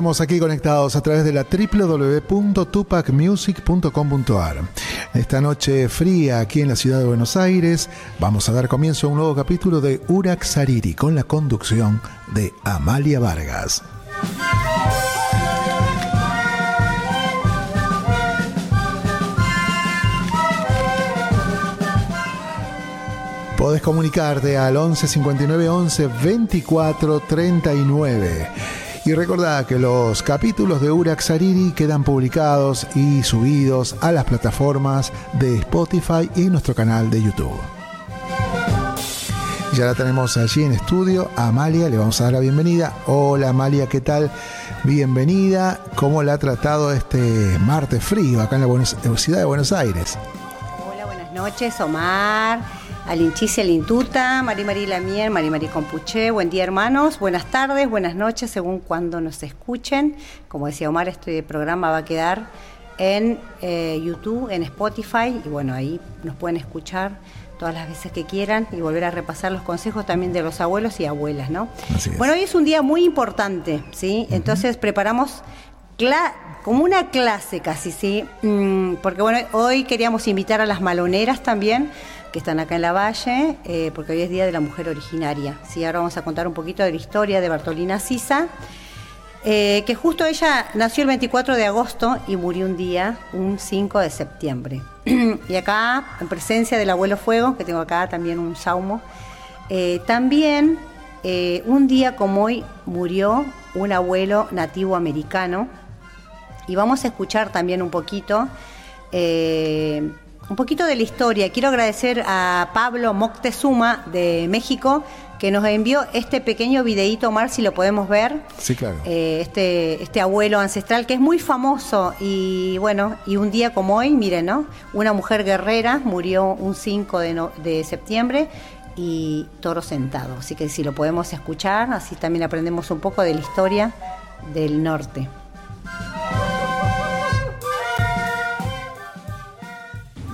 estamos aquí conectados a través de la www.tupacmusic.com.ar. Esta noche fría aquí en la ciudad de Buenos Aires, vamos a dar comienzo a un nuevo capítulo de Urak Sariri con la conducción de Amalia Vargas. Podés comunicarte al 11 59 11 24 39. Y recordad que los capítulos de Urak Sariri quedan publicados y subidos a las plataformas de Spotify y nuestro canal de YouTube. Ya la tenemos allí en estudio. A Amalia le vamos a dar la bienvenida. Hola Amalia, ¿qué tal? Bienvenida. ¿Cómo la ha tratado este martes frío acá en la ciudad de Buenos Aires? Hola, buenas noches, Omar. Alinchisi Alintuta, Mari Marí Lamier, Mari Marí Compuché. Buen día, hermanos. Buenas tardes, buenas noches, según cuando nos escuchen. Como decía Omar, este programa va a quedar en eh, YouTube, en Spotify, y bueno, ahí nos pueden escuchar todas las veces que quieran y volver a repasar los consejos también de los abuelos y abuelas, ¿no? Bueno, hoy es un día muy importante, ¿sí? Entonces preparamos como una clase casi, ¿sí? Mm, porque bueno, hoy queríamos invitar a las maloneras también que están acá en la Valle, eh, porque hoy es Día de la Mujer Originaria. ¿sí? Ahora vamos a contar un poquito de la historia de Bartolina Sisa, eh, que justo ella nació el 24 de agosto y murió un día, un 5 de septiembre. y acá, en presencia del abuelo Fuego, que tengo acá también un saumo, eh, también un día como hoy murió un abuelo nativo americano, y vamos a escuchar también un poquito un poquito de la historia. Quiero agradecer a Pablo Moctezuma de México que nos envió este pequeño videíto, Omar, si lo podemos ver. Sí, claro. Eh, este, este abuelo ancestral que es muy famoso y bueno, y un día como hoy, miren, ¿no? Una mujer guerrera murió un 5 de, de septiembre y toro sentado. Así que si lo podemos escuchar, así también aprendemos un poco de la historia del norte.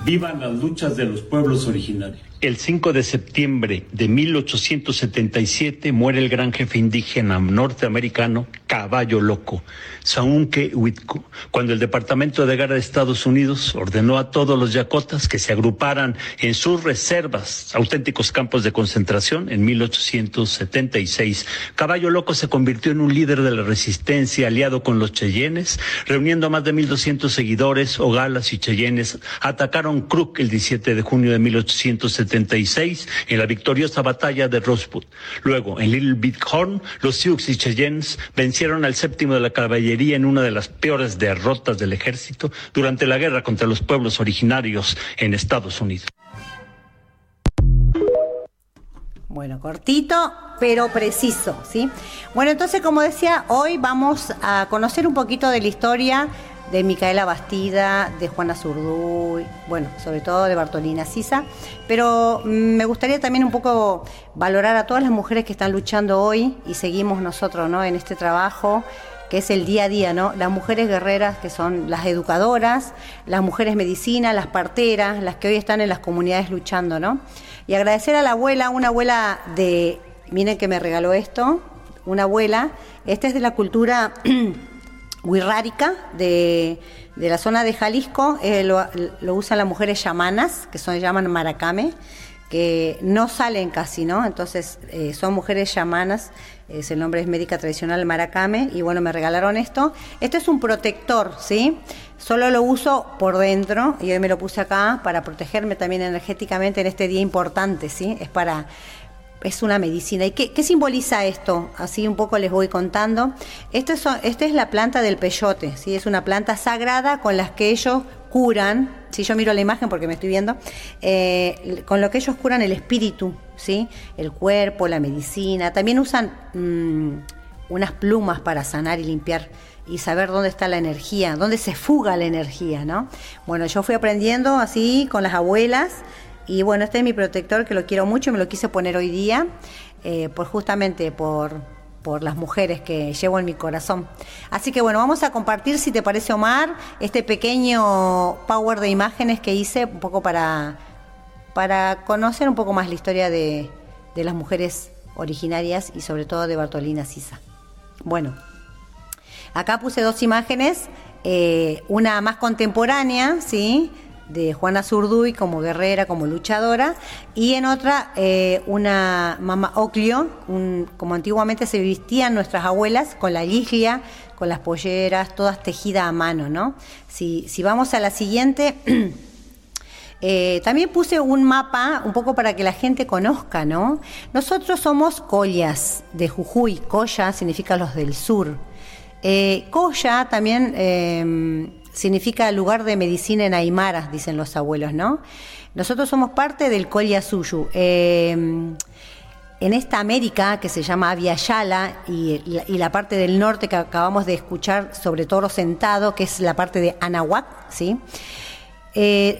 Vivan las luchas de los pueblos originarios. El 5 de septiembre de 1877 muere el gran jefe indígena norteamericano Caballo Loco, Saunque Huitco, cuando el Departamento de Guerra de Estados Unidos ordenó a todos los yacotas que se agruparan en sus reservas, auténticos campos de concentración, en 1876. Caballo Loco se convirtió en un líder de la resistencia aliado con los cheyennes, reuniendo a más de 1.200 seguidores, ogalas y cheyennes, atacaron Crook el 17 de junio de 1876 en la victoriosa batalla de Rosebud. Luego, en Little Big Horn, los Sioux y Cheyennes vencieron al séptimo de la caballería en una de las peores derrotas del ejército durante la guerra contra los pueblos originarios en Estados Unidos. Bueno, cortito, pero preciso, ¿sí? Bueno, entonces, como decía, hoy vamos a conocer un poquito de la historia de Micaela Bastida, de Juana Zurduy, bueno, sobre todo de Bartolina Sisa, pero mm, me gustaría también un poco valorar a todas las mujeres que están luchando hoy y seguimos nosotros, ¿no? En este trabajo que es el día a día, ¿no? Las mujeres guerreras que son las educadoras, las mujeres medicina, las parteras, las que hoy están en las comunidades luchando, ¿no? Y agradecer a la abuela, una abuela de, miren que me regaló esto, una abuela, esta es de la cultura Huirrárica de, de, la zona de Jalisco, eh, lo, usan las mujeres chamanas, que son llaman maracame, que no salen casi, ¿no? Entonces eh, son mujeres chamanas, es, el nombre es médica tradicional maracame, y bueno, me regalaron esto. Esto es un protector, ¿sí? Solo lo uso por dentro, y hoy me lo puse acá para protegerme también energéticamente en este día importante, ¿sí? Es para es una medicina. ¿Y qué, simboliza esto? Así un poco les voy contando. Esta es, esta es la planta del peyote, ¿sí? es una planta sagrada con las que ellos curan, si yo miro la imagen porque me estoy viendo, eh, con lo que ellos curan el espíritu, ¿sí? el cuerpo, la medicina. También usan mm, unas plumas para sanar y limpiar y saber dónde está la energía, dónde se fuga la energía, ¿no? Bueno, yo fui aprendiendo así con las abuelas y bueno, este es mi protector que lo quiero mucho me lo quise poner hoy día, eh, por justamente por, por las mujeres que llevo en mi corazón. Así que bueno, vamos a compartir, si te parece Omar, este pequeño power de imágenes que hice un poco para, para conocer un poco más la historia de, de las mujeres originarias y sobre todo de Bartolina Sisa. Bueno, Acá puse dos imágenes, eh, una más contemporánea, ¿sí? De Juana Zurduy como guerrera, como luchadora, y en otra eh, una mamá Oclio, como antiguamente se vestían nuestras abuelas, con la liglia, con las polleras, todas tejidas a mano, ¿no? Si, si vamos a la siguiente, eh, también puse un mapa un poco para que la gente conozca, ¿no? Nosotros somos collas de Jujuy, colla significa los del sur. Eh, colla también em, significa lugar de medicina en Aymara, dicen los abuelos, ¿no? Nosotros somos parte del Colla Suyu. Em, en esta América que se llama Aviala y, la parte del norte que acabamos de escuchar sobre Toro Sentado, que es la parte de Anahuac, ¿sí? Eh,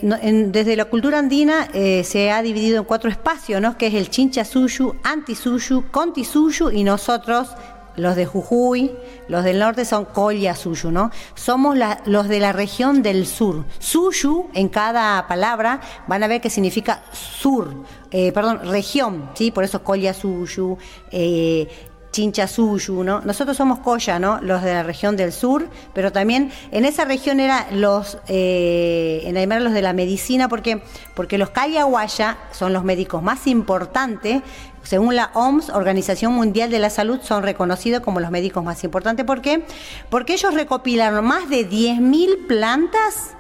desde la cultura andina eh, se ha dividido en cuatro espacios, ¿no? que es el Chincha Suyu, Anti Suyu y nosotros los de Jujuy, los del norte son Colla Suyu, ¿no? Somos los de la región del sur. Suyu, en cada palabra, van a ver que significa sur, eh, perdón, región, ¿sí? Por eso Colla Suyu, eh, Chincha Suyu, ¿no? Nosotros somos Colla, ¿no? Los de la región del sur, pero también en esa región eran los, eh, en Aymara los de la medicina, porque, porque los Cayaguaya son los médicos más importantes según la OMS, Organización Mundial de la Salud, son reconocidos como los médicos más importantes. ¿Por qué? Porque ellos recopilaron más de 10.000 plantas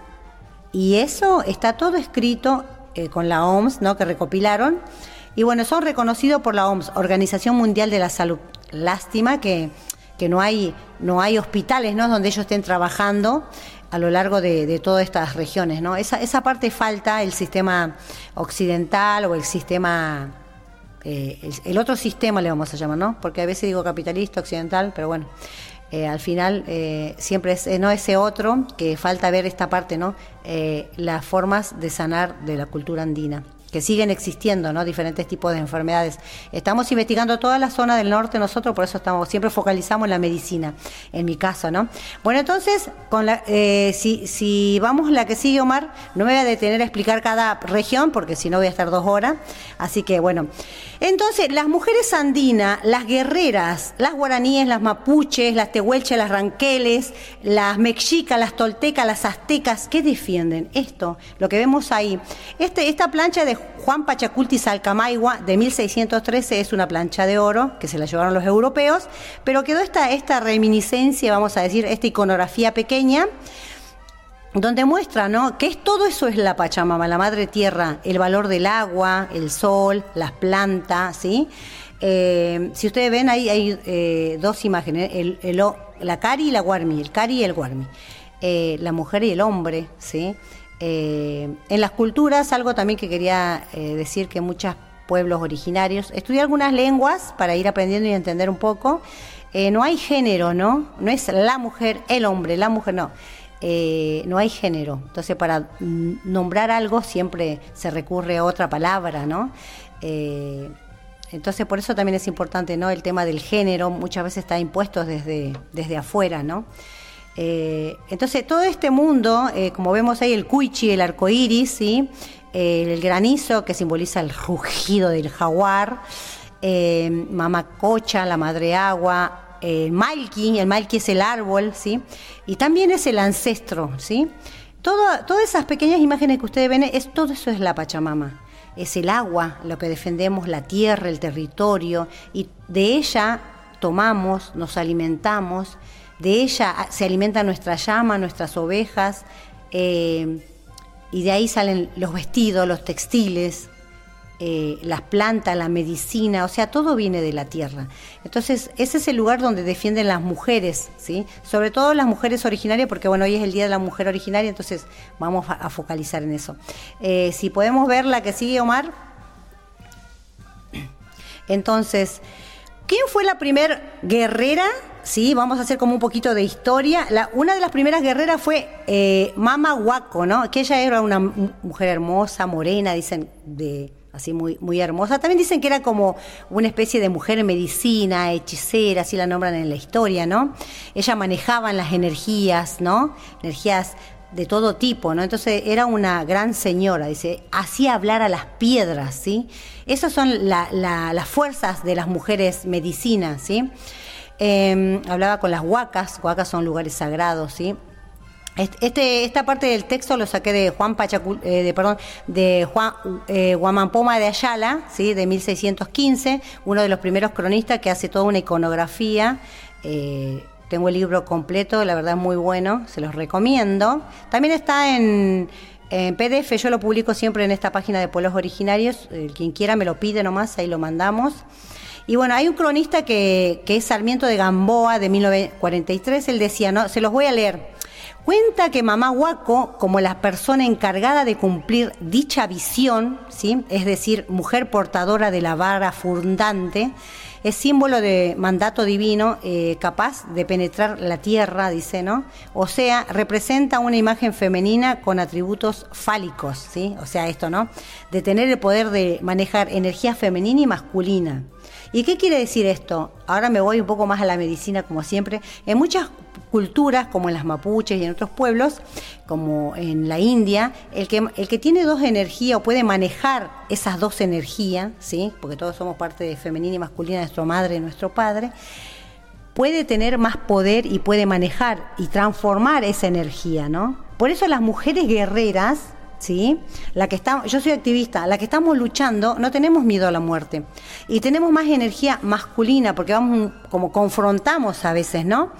y eso está todo escrito eh, con la OMS, ¿no? Que recopilaron. Y bueno, son reconocidos por la OMS, Organización Mundial de la Salud. Lástima que, no, hay, no hay hospitales, ¿no? Donde ellos estén trabajando a lo largo de, de, todas estas regiones, ¿no? Esa, esa parte falta el sistema occidental o el sistema eh, el, otro sistema le vamos a llamar, ¿no? Porque a veces digo capitalista, occidental, pero bueno, eh, al final eh, siempre es no ese otro que falta ver esta parte, ¿no? las formas de sanar de la cultura andina que siguen existiendo, ¿no? Diferentes tipos de enfermedades. Estamos investigando toda la zona del norte nosotros, por eso estamos siempre focalizamos en la medicina, en mi caso, ¿no? Bueno, entonces, con la, eh, si, si vamos la que sigue, Omar, no me voy a detener a explicar cada región, porque si no voy a estar dos horas. Así que, bueno. Entonces, las mujeres andinas, las guerreras, las guaraníes, las mapuches, las tehuelches, las ranqueles, las mexicas, las toltecas, las aztecas, ¿qué defienden? Esto, lo que vemos ahí. Este, esta plancha de Juan Pachaculti Salcamaigua de 1613 es una plancha de oro que se la llevaron los europeos, pero quedó esta, reminiscencia, vamos a decir, esta iconografía pequeña donde muestra ¿no? que es, todo eso es la Pachamama, la madre tierra, el valor del agua, el sol, las plantas, ¿sí? Eh, si ustedes ven ahí hay eh, dos imágenes, la Cari y la Guarmi, el Cari y el Guarmi, eh, la mujer y el hombre, ¿sí? Eh, en las culturas, algo también que quería eh, decir que muchos pueblos originarios, estudié algunas lenguas para ir aprendiendo y entender un poco, eh, no hay género, ¿no? No es la mujer, el hombre, la mujer, no. no hay género. Entonces, para nombrar algo siempre se recurre a otra palabra, ¿no? entonces, por eso también es importante, ¿no? El tema del género muchas veces está impuesto desde, desde afuera, ¿no? Eh, entonces, todo este mundo, eh, como vemos ahí, el cuichi, el arco iris, ¿sí? Eh, el granizo que simboliza el rugido del jaguar, mamacocha, la madre agua, el malki, el malki es el árbol, ¿sí? Y también es el ancestro, ¿sí? todas esas pequeñas imágenes que ustedes ven, es, todo eso es la Pachamama. Es el agua, lo que defendemos, la tierra, el territorio, y de ella tomamos, nos alimentamos, de ella se alimenta nuestra llama, nuestras ovejas, eh, y de ahí salen los vestidos, los textiles, eh, las plantas, la medicina, o sea, todo viene de la tierra. Entonces, ese es el lugar donde defienden las mujeres, ¿sí? Sobre todo las mujeres originarias, porque bueno, hoy es el Día de la Mujer Originaria, entonces vamos a, focalizar en eso. Eh, si podemos ver la que sigue, Omar. Entonces, ¿quién fue la primera guerrera Sí, vamos a hacer como un poquito de historia. una de las primeras guerreras fue eh, Mama Huaco, ¿no? Que ella era una mujer hermosa, morena, dicen, de así muy, muy hermosa. También dicen que era como una especie de mujer medicina, hechicera, así la nombran en la historia, ¿no? Ella manejaba las energías, ¿no? Energías de todo tipo, ¿no? Entonces era una gran señora, dice, hacía hablar a las piedras, ¿sí? Esas son las fuerzas de las mujeres medicinas, ¿sí? Eh, hablaba con las huacas, huacas son lugares sagrados, ¿sí? Este, esta parte del texto lo saqué de Juan Pachacu, eh, de, perdón, de Juan eh, Guamampoma de Ayala, ¿sí? de 1615, uno de los primeros cronistas que hace toda una iconografía. Eh, tengo el libro completo, la verdad es muy bueno, se los recomiendo. También está en, en PDF, yo lo publico siempre en esta página de Pueblos Originarios, quien quiera me lo pide nomás, ahí lo mandamos. Y bueno, hay un cronista que, es Sarmiento de Gamboa de 1943, él decía, no, se los voy a leer. Cuenta que mamá Huaco, como la persona encargada de cumplir dicha visión, ¿sí? es decir, mujer portadora de la vara fundante, es símbolo de mandato divino eh, capaz de penetrar la tierra, dice, ¿no? O sea, representa una imagen femenina con atributos fálicos, ¿sí? O sea, esto, ¿no? De tener el poder de manejar energía femenina y masculina. ¿Y qué quiere decir esto? Ahora me voy un poco más a la medicina, como siempre. En muchas culturas, como en las mapuches y en otros pueblos, como en la India, el que, el que tiene dos energías o puede manejar esas dos energías, ¿sí? porque todos somos parte de femenina y masculina, nuestra madre y nuestro padre, puede tener más poder y puede manejar y transformar esa energía, ¿no? Por eso las mujeres guerreras, ¿sí? La que está, yo soy activista, la que estamos luchando, no tenemos miedo a la muerte. Y tenemos más energía masculina, porque vamos como confrontamos a veces, ¿no?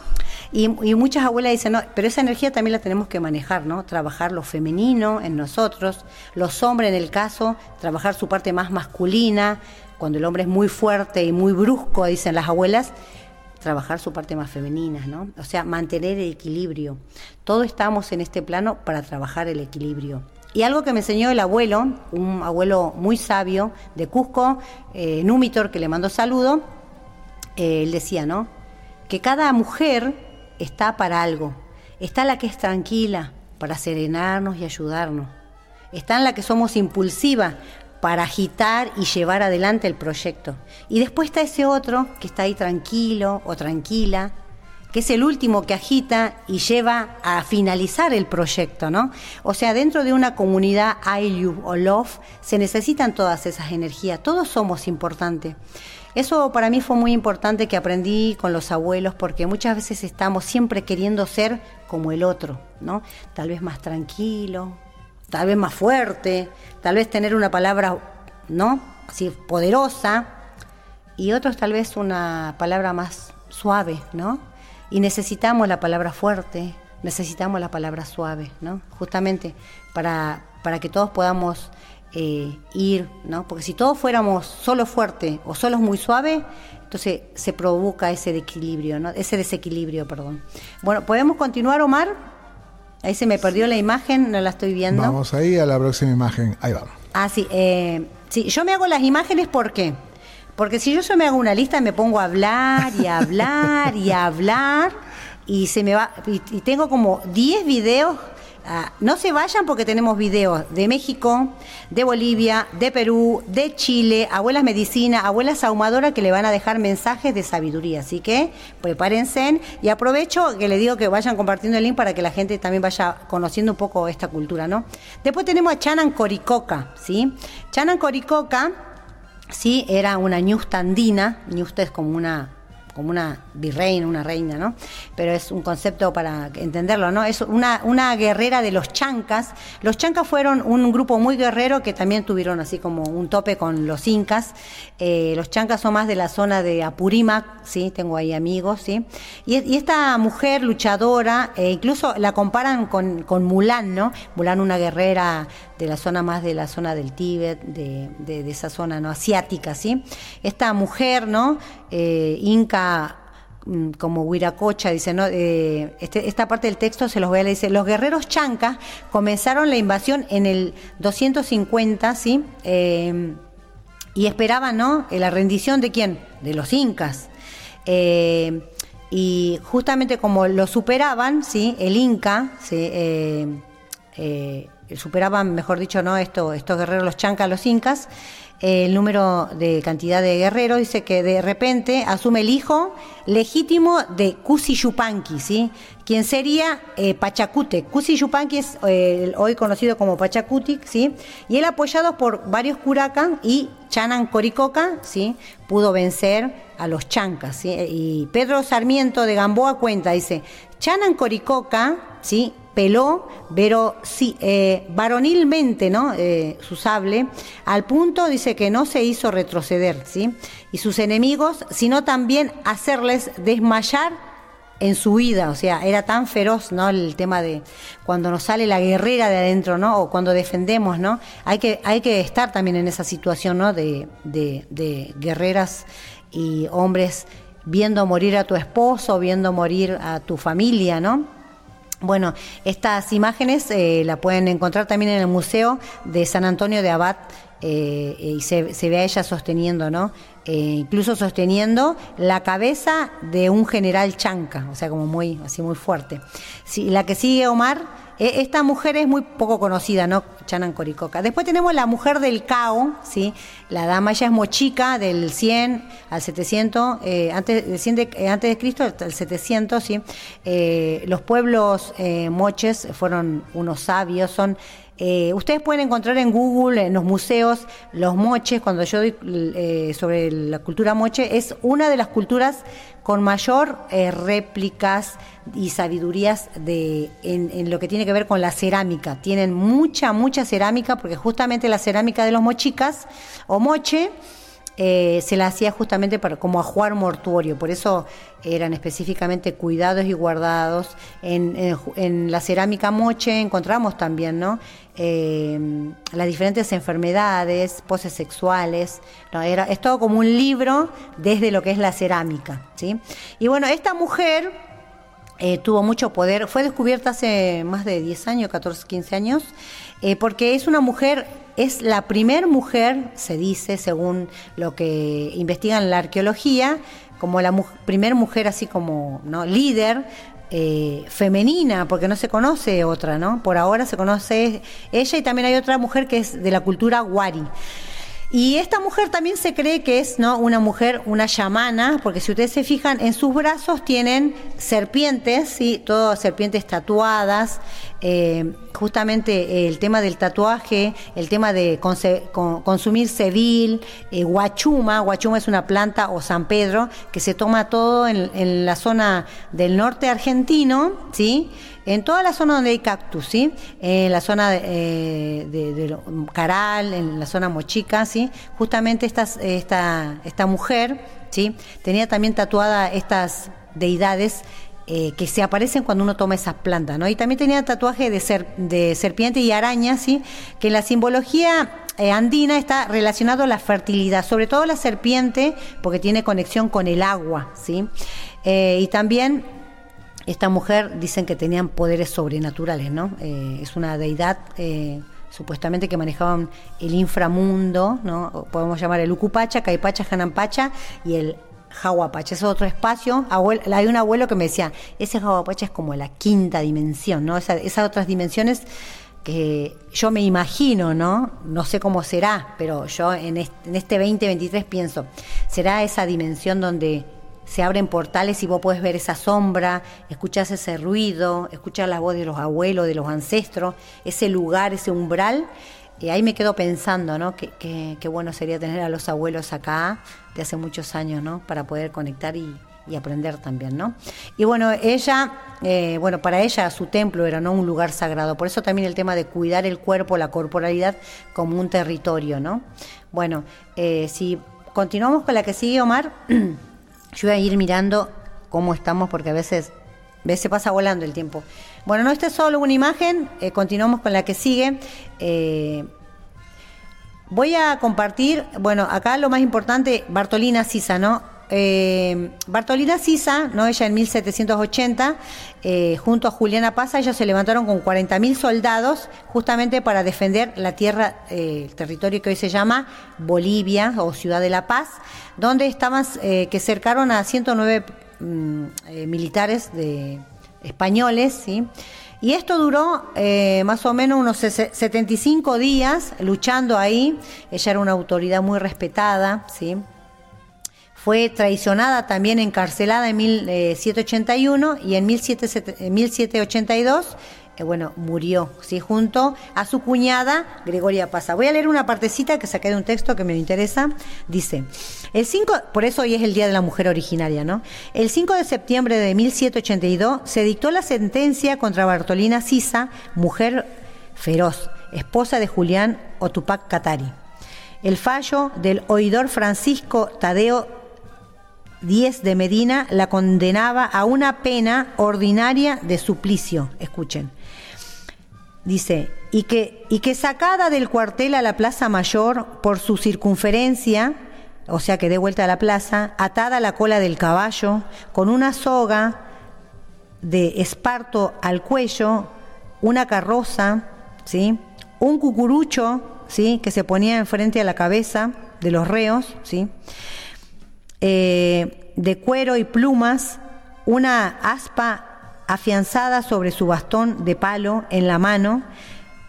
Y, muchas abuelas dicen, no, pero esa energía también la tenemos que manejar, ¿no? Trabajar lo femenino en nosotros, los hombres en el caso, trabajar su parte más masculina, cuando el hombre es muy fuerte y muy brusco, dicen las abuelas, trabajar su parte más femenina, ¿no? O sea, mantener el equilibrio. Todos estamos en este plano para trabajar el equilibrio. Y algo que me enseñó el abuelo, un abuelo muy sabio de Cusco, eh, Númitor, que le mando saludo, eh, él decía, ¿no? Que cada mujer está para algo. Está la que es tranquila, para serenarnos y ayudarnos. Está en la que somos impulsiva, para agitar y llevar adelante el proyecto. Y después está ese otro que está ahí tranquilo o tranquila, es el último que agita y lleva a finalizar el proyecto, ¿no? O sea, dentro de una comunidad I, o Love se necesitan todas esas energías, todos somos importantes. Eso para mí fue muy importante que aprendí con los abuelos porque muchas veces estamos siempre queriendo ser como el otro, ¿no? Tal vez más tranquilo, tal vez más fuerte, tal vez tener una palabra, ¿no? Así poderosa y otros tal vez una palabra más suave, ¿no? Y necesitamos la palabra fuerte, necesitamos la palabra suave, ¿no? Justamente para, para que todos podamos eh, ir, ¿no? Porque si todos fuéramos solo fuerte o solo muy suave, entonces se provoca ese desequilibrio, ¿no? Ese desequilibrio, perdón. Bueno, ¿podemos continuar, Omar? Ahí se me perdió la imagen, no la estoy viendo. Vamos ahí a la próxima imagen. Ahí vamos. Ah, sí. Eh, sí, yo me hago las imágenes, ¿por qué? Porque si yo, yo me hago una lista, me pongo a hablar y a hablar y a hablar y se me va y, y tengo como 10 videos Ah, no se vayan porque tenemos videos de México, de Bolivia, de Perú, de Chile, abuelas medicina, abuelas ahumadoras que le van a dejar mensajes de sabiduría. Así que prepárense y aprovecho que le digo que vayan compartiendo el link para que la gente también vaya conociendo un poco esta cultura, ¿no? Después tenemos a Chanan Coricoca, ¿sí? Chanan Coricoca, sí, era una ñusta andina, ñusta es como una como una virreina, una reina, ¿no? Pero es un concepto para entenderlo, ¿no? Es una, guerrera de los chancas. Los chancas fueron un grupo muy guerrero que también tuvieron así como un tope con los incas. Eh, los chancas son más de la zona de Apurímac, ¿sí? Tengo ahí amigos, ¿sí? Y, esta mujer luchadora, eh, incluso la comparan con, con Mulan, ¿no? Mulan, una guerrera de la zona más de la zona del Tíbet, de, de, esa zona no asiática, ¿sí? Esta mujer, ¿no? Eh, inca mm, como Huiracocha, dice, ¿no? Eh, este, esta parte del texto se los voy a leer, dice, los guerreros chancas comenzaron la invasión en el 250, ¿sí? Eh, y esperaban, ¿no? La rendición de quién? De los incas. y justamente como lo superaban, ¿sí? El inca, ¿sí? superaban, mejor dicho, ¿no? Esto, estos guerreros, los chancas, los incas, el número de cantidad de guerreros, dice que de repente asume el hijo legítimo de Cusi Yupanqui, ¿sí? quien sería eh, Pachacute. Cusi Yupanqui es eh, hoy conocido como Pachacutic, ¿sí? y él apoyado por varios curacan y Chanan Coricoca, ¿sí? pudo vencer a los chancas. Y Pedro Sarmiento de Gamboa cuenta, dice, Chanan Coricoca, ¿sí? Peló pero sí, eh, varonilmente ¿no? Eh, su sable, al punto dice que no se hizo retroceder, ¿sí? y sus enemigos, sino también hacerles desmayar en su vida, o sea, era tan feroz, ¿no? El tema de cuando nos sale la guerrera de adentro, ¿no? O cuando defendemos, ¿no? Hay que, hay que estar también en esa situación, ¿no? De, de guerreras y hombres viendo morir a tu esposo, viendo morir a tu familia, ¿no? Bueno, estas imágenes eh, la pueden encontrar también en el Museo de San Antonio de Abad eh, y se, ve a ella sosteniendo, ¿no? Eh, incluso sosteniendo la cabeza de un general chanca, o sea, como muy, así muy fuerte. Sí, la que sigue Omar esta mujer es muy poco conocida, ¿no? Chanan Coricoca. Después tenemos la mujer del Cao, ¿sí? La dama ella es mochica del 100 al 700, eh, antes, de 100 de, eh, antes de Cristo al 700, ¿sí? Eh, los pueblos moches fueron unos sabios, son eh, ustedes pueden encontrar en Google, en los museos, los moches, cuando yo doy eh, sobre la cultura moche, es una de las culturas con mayor eh, réplicas y sabidurías de, en, lo que tiene que ver con la cerámica. Tienen mucha, mucha cerámica, porque justamente la cerámica de los mochicas o moche eh, se la hacía justamente para, como ajuar mortuorio, por eso eran específicamente cuidados y guardados. En, la cerámica moche encontramos también ¿no? Eh, las diferentes enfermedades, poses sexuales, Era, es todo como un libro desde lo que es la cerámica. ¿sí? Y bueno, esta mujer eh, tuvo mucho poder, fue descubierta hace más de 10 años, 14, 15 años, porque es una mujer es la primer mujer, se dice, según lo que investigan la arqueología, como la primer mujer así como ¿no? líder eh, femenina, porque no se conoce otra, ¿no? Por ahora se conoce ella y también hay otra mujer que es de la cultura Wari. Y esta mujer también se cree que es ¿no? una mujer, una llamana, porque si ustedes se fijan, en sus brazos tienen serpientes, ¿sí? todas serpientes tatuadas. Eh, justamente el tema del tatuaje, el tema de consumir civil, eh, guachuma, guachuma es una planta o San Pedro, que se toma todo en, la zona del norte argentino, ¿sí? En toda la zona donde hay cactus, ¿sí? En la zona de, eh, Caral, en la zona Mochica, ¿sí? Justamente esta, esta mujer, ¿sí? Tenía también tatuada estas deidades eh, que se aparecen cuando uno toma esas plantas, ¿no? Y también tenía tatuaje de, ser, de serpiente y araña, ¿sí? Que en la simbología eh, andina está relacionado a la fertilidad, sobre todo la serpiente, porque tiene conexión con el agua, ¿sí? y también esta mujer dicen que tenían poderes sobrenaturales, ¿no? Eh, es una deidad eh, supuestamente que manejaban el inframundo, ¿no? Podemos llamar el Ucupacha, Caipacha, Janampacha y el Jahuapacha. Es otro espacio. hay un abuelo que me decía, ese Jahuapacha es como la quinta dimensión, ¿no? esas otras dimensiones que yo me imagino, ¿no? No sé cómo será, pero yo en este, en este 2023 pienso, será esa dimensión donde se abren portales y vos puedes ver esa sombra, escuchás ese ruido, escuchás la voz de los abuelos, de los ancestros, ese lugar, ese umbral. Y ahí me quedo pensando, ¿no? Qué, bueno sería tener a los abuelos acá de hace muchos años, ¿no? Para poder conectar y, aprender también, ¿no? Y bueno, ella, eh, bueno, para ella su templo era no un lugar sagrado, por eso también el tema de cuidar el cuerpo, la corporalidad como un territorio, ¿no? Bueno, eh, si continuamos con la que sigue, Omar. Yo voy a ir mirando cómo estamos porque a veces, se pasa volando el tiempo. Bueno, no esta es solo una imagen, eh, continuamos con la que sigue. Eh, voy a compartir, bueno, acá lo más importante, Bartolina Sisa, ¿no? Eh, Bartolina Sisa, ¿no? ella en 1780, eh, junto a Juliana Paz, ellos se levantaron con 40.000 soldados justamente para defender la tierra, el territorio que hoy se llama Bolivia o Ciudad de la Paz, donde estaban, que cercaron a 109 mm, militares de, españoles, ¿sí? Y esto duró más o menos unos 75 días luchando ahí. Ella era una autoridad muy respetada, ¿sí? Fue traicionada, también encarcelada en 1781 y en 1782 bueno, murió, ¿sí? junto a su cuñada Gregoria Pasa. Voy a leer una partecita que saqué de un texto que me interesa. Dice, el 5, por eso hoy es el Día de la Mujer Originaria, ¿no? El 5 de septiembre de 1782 se dictó la sentencia contra Bartolina Sisa, mujer feroz, esposa de Julián Otupac Catari. El fallo del oidor Francisco Tadeo Díez de Medina la condenaba a una pena ordinaria de suplicio. Escuchen. Dice, y que, y que sacada del cuartel a la Plaza Mayor por su circunferencia, o sea que de vuelta a la plaza, atada a la cola del caballo, con una soga de esparto al cuello, una carroza, ¿sí? un cucurucho ¿sí? que se ponía enfrente a la cabeza de los reos, ¿sí? Eh, de cuero y plumas, una aspa afianzada sobre su bastón de palo en la mano,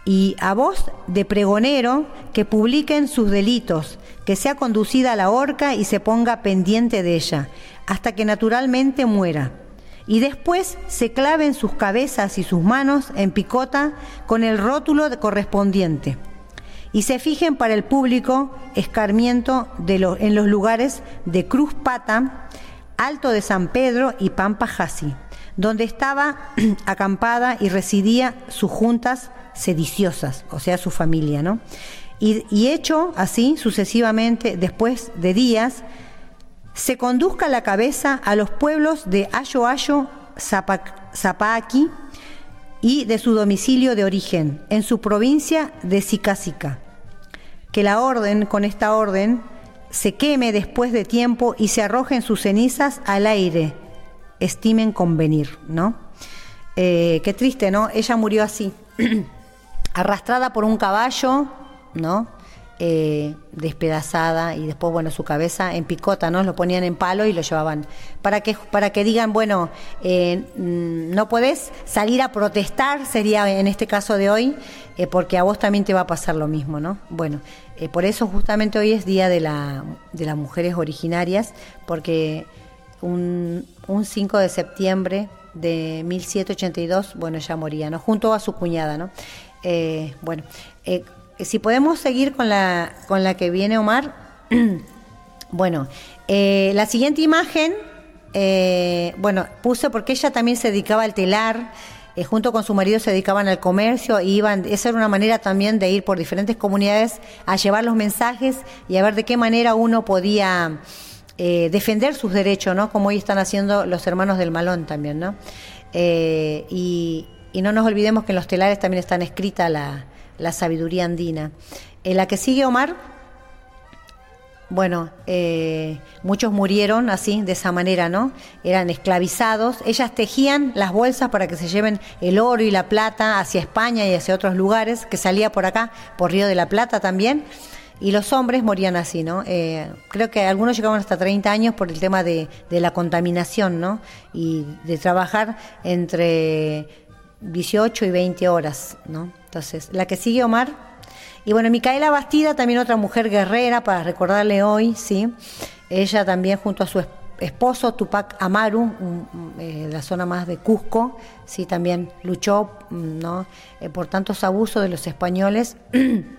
y a voz de pregonero que publiquen sus delitos, que sea conducida a la horca y se ponga pendiente de ella, hasta que naturalmente muera. Y después se claven sus cabezas y sus manos en picota con el rótulo correspondiente y se fijen para el público escarmiento de en los lugares de Cruz Pata, Alto de San Pedro y Pampa Jasi, donde estaba acampada y residía sus juntas sediciosas, o sea, su familia, ¿no? Y, hecho así sucesivamente, después de días, se conduzca la cabeza a los pueblos de Ayo Ayo, Zapaqui y de su domicilio de origen, en su provincia de Sicasica que la orden, con esta orden, se queme después de tiempo y se arrojen sus cenizas al aire, estimen convenir, ¿no? Eh, qué triste, ¿no? Ella murió así, arrastrada por un caballo, ¿no? Eh, despedazada y después, bueno, su cabeza en picota, ¿no? Lo ponían en palo y lo llevaban. Para que, para que digan, bueno, eh, mm, no podés salir a protestar, sería en este caso de hoy, porque a vos también te va a pasar lo mismo, ¿no? Bueno, por eso justamente hoy es Día de, la, de las Mujeres Originarias, porque un, un 5 de septiembre de 1782, bueno, ella moría, ¿no? Junto a su cuñada, ¿no? bueno, si podemos seguir con la, con la que viene Omar. bueno, eh, la siguiente imagen, eh, bueno, puse porque ella también se dedicaba al telar. Eh, junto con su marido se dedicaban al comercio y iban, esa era una manera también de ir por diferentes comunidades a llevar los mensajes y a ver de qué manera uno podía defender sus derechos, ¿no? Como hoy están haciendo los hermanos del Malón también, ¿no? y, y, no nos olvidemos que en los telares también están escritas la, la sabiduría andina. En la que sigue Omar, bueno, eh, muchos murieron así, de esa manera, ¿no? Eran esclavizados. Ellas tejían las bolsas para que se lleven el oro y la plata hacia España y hacia otros lugares, que salía por acá, por Río de la Plata también. Y los hombres morían así, ¿no? Eh, creo que algunos llegaban hasta 30 años por el tema de, la contaminación, ¿no? Y de trabajar entre 18 y 20 horas, ¿no? Entonces, la que sigue Omar. Y bueno, Micaela Bastida, también otra mujer guerrera, para recordarle hoy, ¿sí? Ella también junto a su esposo Tupac Amaru, eh, de la zona más de Cusco, sí, también luchó, mm, ¿no? Eh, por tantos abusos de los españoles.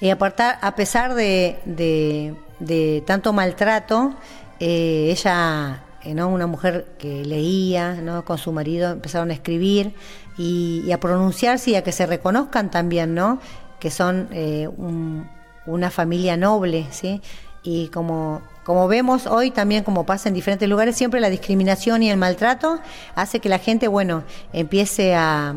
y a, a pesar de, de, tanto maltrato, eh, ella ¿no? una mujer que leía, ¿no? con su marido empezaron a escribir y, a pronunciarse y a que se reconozcan también, ¿no? que son eh, una familia noble, ¿sí? y como, como vemos hoy también, como pasa en diferentes lugares, siempre la discriminación y el maltrato hace que la gente, bueno, empiece a,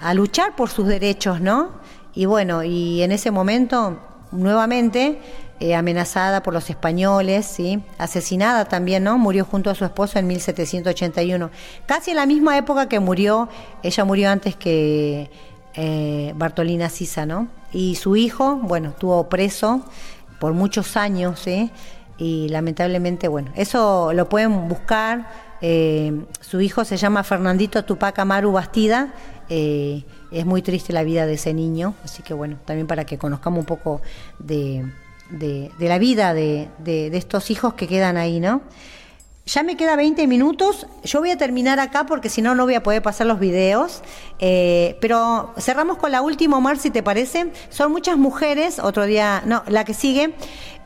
a luchar por sus derechos, ¿no? Y bueno, y en ese momento, nuevamente, eh, amenazada por los españoles, ¿sí? asesinada también, ¿no? Murió junto a su esposo en 1781. Casi en la misma época que murió, ella murió antes que eh, Bartolina Sisa, ¿no? Y su hijo, bueno, estuvo preso por muchos años, ¿sí? Y lamentablemente, bueno, eso lo pueden buscar. Eh, su hijo se llama Fernandito Tupac Amaru Bastida. Es muy triste la vida de ese niño, así que bueno, también para que conozcamos un poco de, de, la vida de, estos hijos que quedan ahí, ¿no? Ya me queda 20 minutos. Yo voy a terminar acá porque si no, no voy a poder pasar los videos. Eh, pero cerramos con la última, Omar, si te parece. Son muchas mujeres. Otro día, no, la que sigue.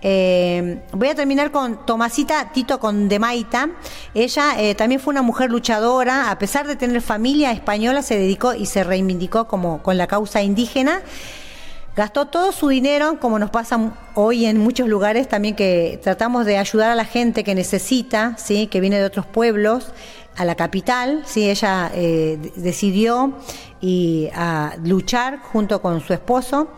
Eh, voy a terminar con Tomasita Tito Condemaita. Ella eh, también fue una mujer luchadora. A pesar de tener familia española, se dedicó y se reivindicó como con la causa indígena. Gastó todo su dinero, como nos pasa hoy en muchos lugares también que tratamos de ayudar a la gente que necesita, ¿sí? que viene de otros pueblos, a la capital. ¿sí? Ella eh, decidió y, a luchar junto con su esposo.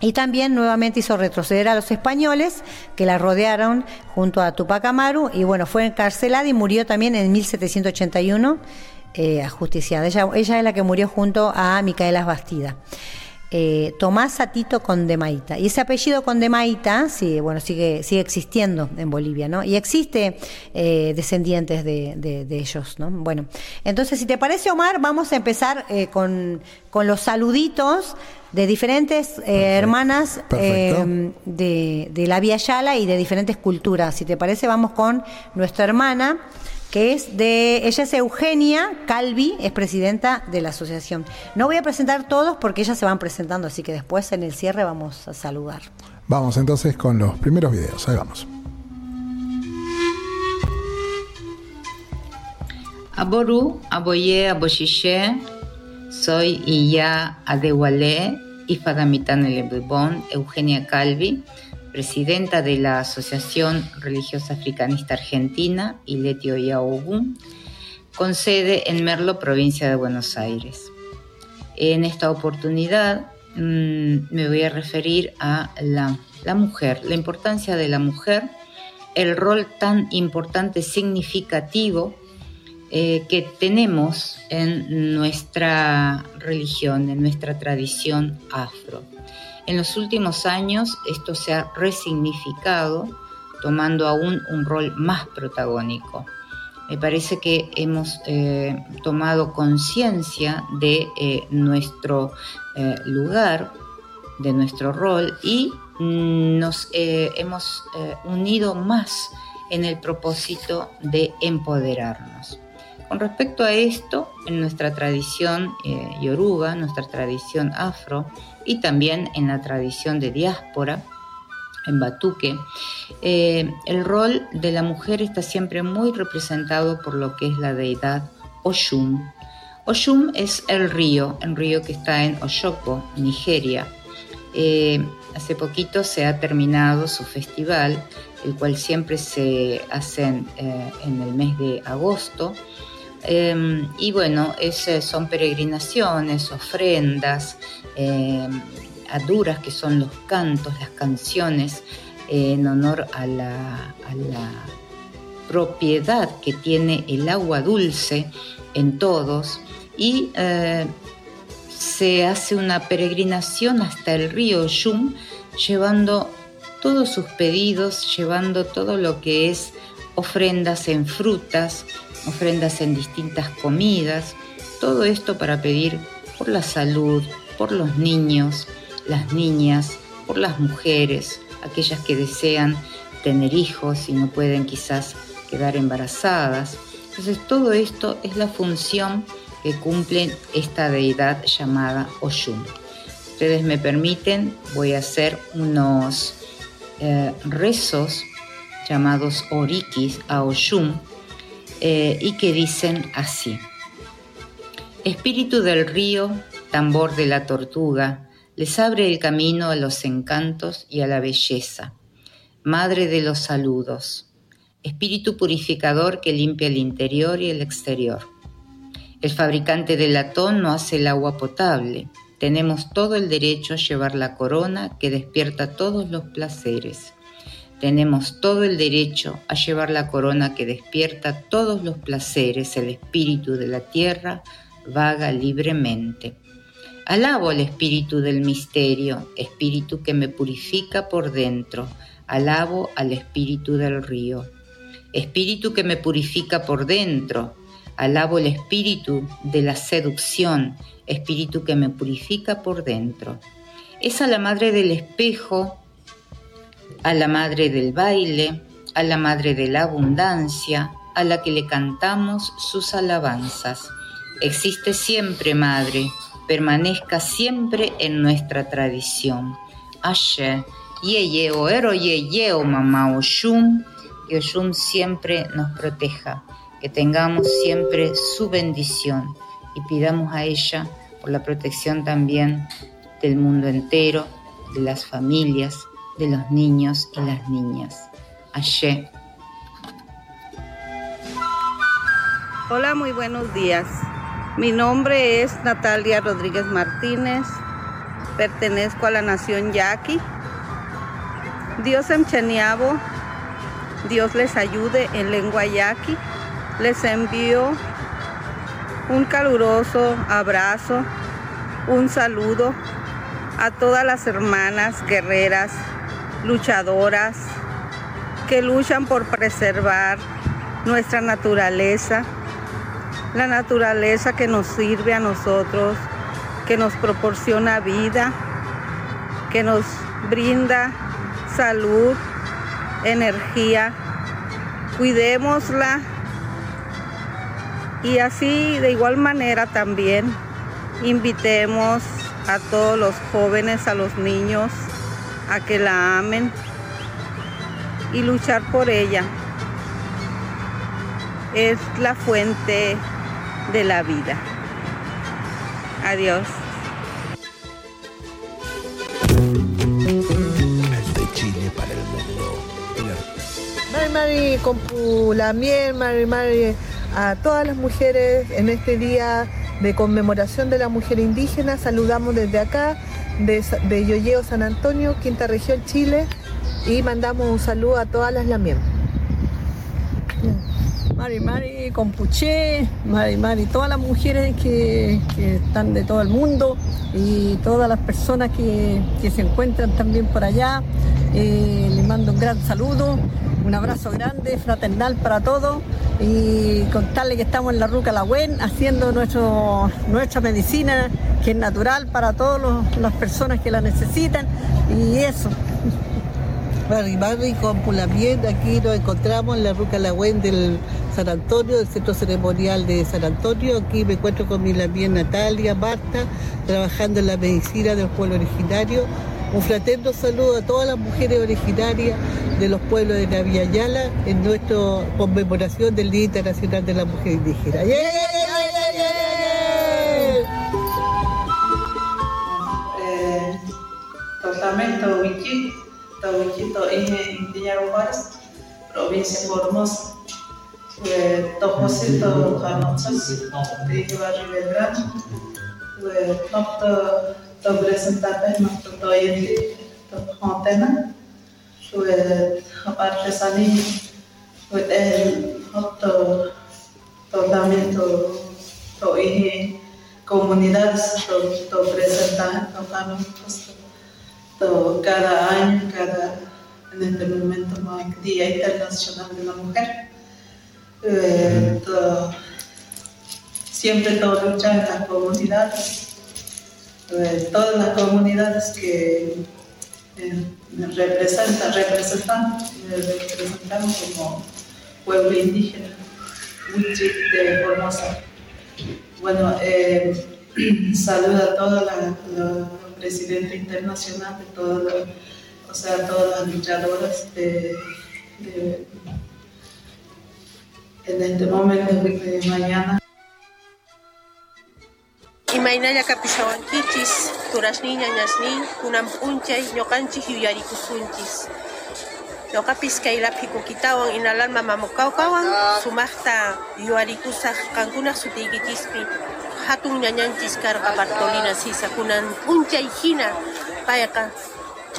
Y también nuevamente hizo retroceder a los españoles que la rodearon junto a Tupac Amaru y bueno, fue encarcelada y murió también en 1781 eh, ajusticiada. Ella, ella es la que murió junto a Micaela Bastida eh, Tomás Satito Condemaita. Y ese apellido Condemaita, sí, bueno, sigue, sigue existiendo en Bolivia, ¿no? Y existe eh, descendientes de, ellos, ¿no? Bueno, entonces, si te parece, Omar, vamos a empezar eh, con, con, los saluditos de diferentes eh, hermanas de, de la Vía Yala y de diferentes culturas. Si te parece, vamos con nuestra hermana que es de, ella es Eugenia Calvi, es presidenta de la asociación. No voy a presentar todos porque ellas se van presentando, así que después en el cierre vamos a saludar. Vamos entonces con los primeros videos, ahí vamos. Aboru, aboye, aboyiche, soy Iya Adewale, hija de Eugenia Calvi presidenta de la Asociación Religiosa Africanista Argentina, Iletio Yaogun, con sede en Merlo, provincia de Buenos Aires. En esta oportunidad mm, me voy a referir a la, mujer, la importancia de la mujer, el rol tan importante, significativo eh, que tenemos en nuestra religión, en nuestra tradición afro. En los últimos años esto se ha resignificado, tomando aún un rol más protagónico. Me parece que hemos eh, tomado conciencia de eh, nuestro lugar, de nuestro rol y nos hemos unido más en el propósito de empoderarnos. Con respecto a esto, en nuestra tradición yoruba, nuestra tradición afro, y también en la tradición de diáspora, en Batuque, eh, el rol de la mujer está siempre muy representado por lo que es la deidad Oshun. Oshun es el río, el río que está en Oshoko, Nigeria. Eh, hace poquito se ha terminado su festival, el cual siempre se hace en eh, el mes de agosto. Y bueno, son peregrinaciones, ofrendas, eh, aduras, que son los cantos, las canciones, eh, en honor a la, propiedad que tiene el agua dulce en todos. Y eh, se hace una peregrinación hasta el río Yum, llevando todos sus pedidos, llevando todo lo que es ofrendas en frutas, ofrendas en distintas comidas, todo esto para pedir por la salud, por los niños, las niñas, por las mujeres, aquellas que desean tener hijos y no pueden quizás quedar embarazadas. Entonces todo esto es la función que cumple esta deidad llamada Oshun. Ustedes me permiten, voy a hacer unos eh, rezos llamados orikis a Oshun eh, y que dicen así. Espíritu del río, tambor de la tortuga, les abre el camino a los encantos y a la belleza. Madre de los saludos, espíritu purificador que limpia el interior y el exterior. El fabricante de latón no hace el agua potable. Tenemos todo el derecho a llevar la corona que despierta todos los placeres. Tenemos todo el derecho a llevar la corona que despierta todos los placeres. El espíritu de la tierra vaga libremente. Alabo al espíritu del misterio, espíritu que me purifica por dentro. Alabo al espíritu del río. Espíritu que me purifica por dentro. Alabo el espíritu de la seducción, espíritu que me purifica por dentro. Es a la madre del espejo, a la madre del baile, a la madre de la abundancia, a la que le cantamos sus alabanzas. Existe siempre, Madre, permanezca siempre en nuestra tradición. Ashe, Yeye o Ero Yeye o Mamá Oshun, y Oshun siempre nos proteja, que tengamos siempre su bendición y pidamos a ella por la protección también del mundo entero, de las familias, de los niños y las niñas. Ashe. Hola, muy buenos días. Mi nombre es Natalia Rodríguez Martínez. Pertenezco a la nación Yaqui. Dios Emcheniabo, Dios les ayude en lengua yaqui. Les envío un caluroso abrazo, un saludo a todas las hermanas guerreras, luchadoras, que luchan por preservar nuestra naturaleza, la naturaleza que nos sirve a nosotros, que nos proporciona vida, que nos brinda salud, energía. Cuidémosla y así de igual manera también invitemos a todos los jóvenes, a los niños, a que la amen y luchar por ella. Es la fuente de la vida. Adiós. De Chile para el mundo. Mari Mari Compu Lamien, Mari Mari a todas las mujeres en este día de conmemoración de la mujer indígena. Saludamos desde acá, de, de San Antonio, Quinta Región, Chile, y mandamos un saludo a todas las Lamien. Mari Mari Compuché, Mari Mari, todas las mujeres que, que están de todo el mundo y todas las personas que, que se encuentran también por allá. Eh, les mando un gran saludo, un abrazo grande, fraternal para todos y contarles que estamos en la Ruca La Buen haciendo nuestro, nuestra medicina que es natural para todas las personas que la necesitan y eso. Mari Mari con Pulamien, aquí nos encontramos en la Ruca Lagüen del San Antonio, del Centro Ceremonial de San Antonio. Aquí me encuentro con mi Lamien Natalia, Marta, trabajando en la medicina del pueblo originario. Un fraterno saludo a todas las mujeres originarias de los pueblos de Navia Yala en nuestra conmemoración del Día Internacional de la Mujer Indígena. ¡Yeah, yeah, yeah, Totalmente, Wiki, Tawikito, Inge, Indiñaro Juárez, provincia Formosa. Toposito, Janotzos, de Barrio Belgrano. Nopto, to presentable, nopto, to yeti, to antena. Artesanía, Nopto, también to, to Inge, comunidades, presentar, to Janotzos, to cada año, cada, en este momento, Día Internacional de la Mujer. Eh, to- siempre todo lucha en las comunidades, eh, todas las comunidades que eh, representan, representan, representamos como pueblo indígena, de Formosa. Bueno, eh, saludo a toda la, la presidenta internacional de todas las, o sea, todas las luchadoras de, de en este momento de mañana. Imaynalla kapishawankichis, turasniña ñasnin, kunan p'unchay ñuqanchis yuyarikusunchis. Ñuqapis kayllapi kukitawan inalalma mamukawkawan sumaqta yuwarikusaq kankunaq sutiykichispi hatun ñañanchis karqa Bartolina Sisa kunan p'unchay hina payqa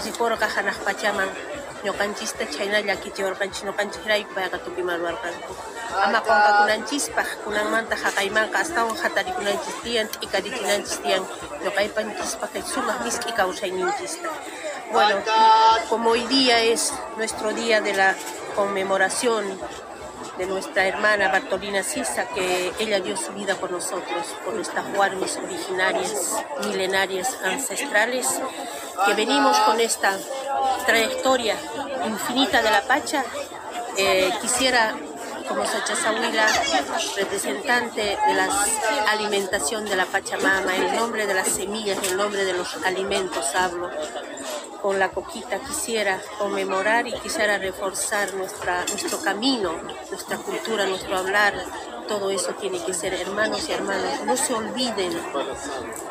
rikurqa hanaq pachaman. Ñuqanchista chayna llakichiwarqanchis ñuqanchikrayku payqa tupimaruwarqanku ama qunqakunanchispaq kunanmanta haqaymanqa astawan hatarikunanchis tiyan t'ikarikunanchis tiyan ñuqaypanchispaq kay sumaq misk'i kawsayninchista bueno como hoy día es nuestro día de la conmemoración de nuestra hermana Bartolina Sisa, que ella dio su vida por nosotros, por nuestras huarmes originarias, milenarias, ancestrales, que venimos con esta trayectoria infinita de la Pacha. Eh, quisiera como Sachazahuila, representante de la alimentación de la Pachamama, en nombre de las semillas, en nombre de los alimentos hablo. Con la coquita quisiera conmemorar y quisiera reforzar nuestra, nuestro camino, nuestra cultura, nuestro hablar, todo eso tiene que ser hermanos y hermanas. No se olviden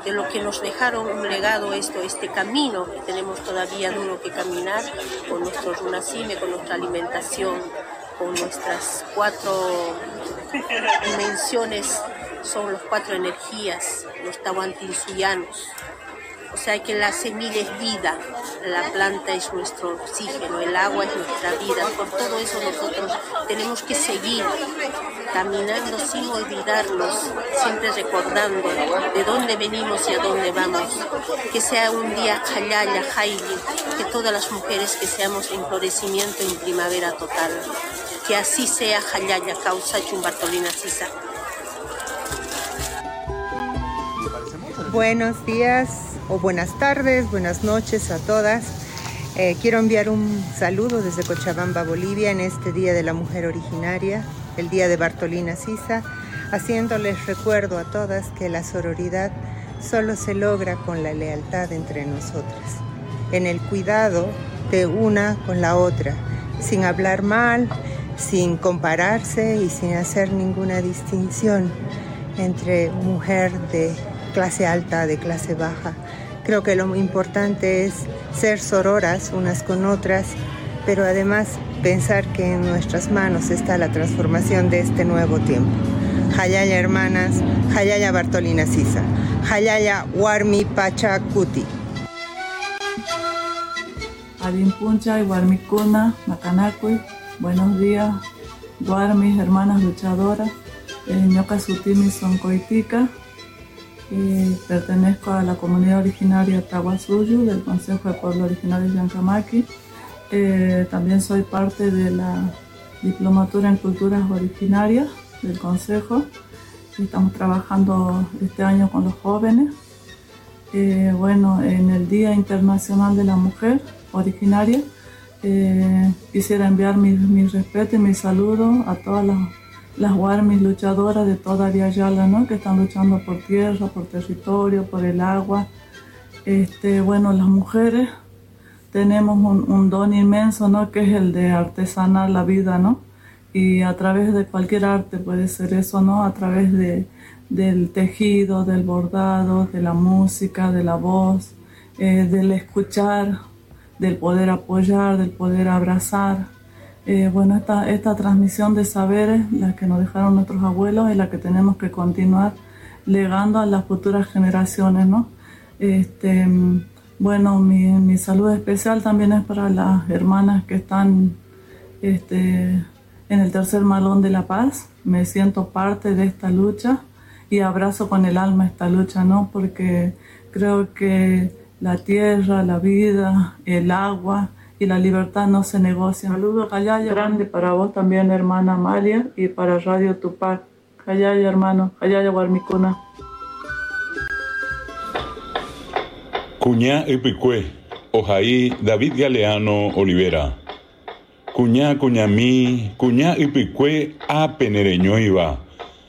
de lo que nos dejaron un legado esto, este camino que tenemos todavía duro que caminar con nuestro runacime, con nuestra alimentación, con nuestras cuatro dimensiones, son los cuatro energías, los tahuantinsuyanos. O sea que la semilla es vida, la planta es nuestro oxígeno, el agua es nuestra vida. Por todo eso nosotros tenemos que seguir caminando sin olvidarnos, siempre recordando de dónde venimos y a dónde vamos. Que sea un día Hayaya, Haili, que todas las mujeres que seamos en florecimiento en primavera total. Que así sea Hayaya, causa Sisa. Buenos días o buenas tardes, buenas noches a todas. Eh, quiero enviar un saludo desde Cochabamba, Bolivia, en este Día de la Mujer Originaria, el Día de Bartolina Sisa, haciéndoles recuerdo a todas que la sororidad solo se logra con la lealtad entre nosotras, en el cuidado de una con la otra, sin hablar mal, sin compararse y sin hacer ninguna distinción entre mujer de clase alta, de clase baja. Creo que lo importante es ser sororas unas con otras, pero además pensar que en nuestras manos está la transformación de este nuevo tiempo. Hayaya hermanas, Hayaya Bartolina Sisa, Hayaya Warmi Pachacuti. Puncha y Warmicuna, Macanacui, buenos días, Warmis, hermanas luchadoras, Ñoca Sutimi Soncoitica, y pertenezco a la comunidad originaria Tahuasuyu del Consejo de Pueblo Originario de Yancamaki. Eh, también soy parte de la diplomatura en culturas originarias del Consejo. Estamos trabajando este año con los jóvenes. Eh, bueno, en el Día Internacional de la Mujer Originaria, eh, quisiera enviar mi, mi respeto y mi saludo a todas las las guarmis luchadoras de toda Yala, ¿no? que están luchando por tierra, por territorio, por el agua. Este, bueno, las mujeres tenemos un, don inmenso, ¿no? que es el de artesanar la vida, ¿no? Y a través de cualquier arte puede ser eso, ¿no? A través de, del tejido, del bordado, de la música, de la voz, eh, del escuchar, del poder apoyar, del poder abrazar. Eh, bueno, esta, esta transmisión de saberes, la que nos dejaron nuestros abuelos, es la que tenemos que continuar legando a las futuras generaciones, ¿no? Este, bueno, mi, mi salud especial también es para las hermanas que están este, en el tercer malón de la paz. Me siento parte de esta lucha y abrazo con el alma esta lucha, ¿no? Porque creo que la tierra, la vida, el agua, y la libertad no se negocia. Saludo Callaya grande para vos también, hermana Amalia, y para Radio Tupac. Callaya, hermano, Callaya Guarmicuna. Cuñá Epicue, Ojaí David Galeano Olivera. Cuñá Cuñamí, Cuñá Epicue A Penereñoiva.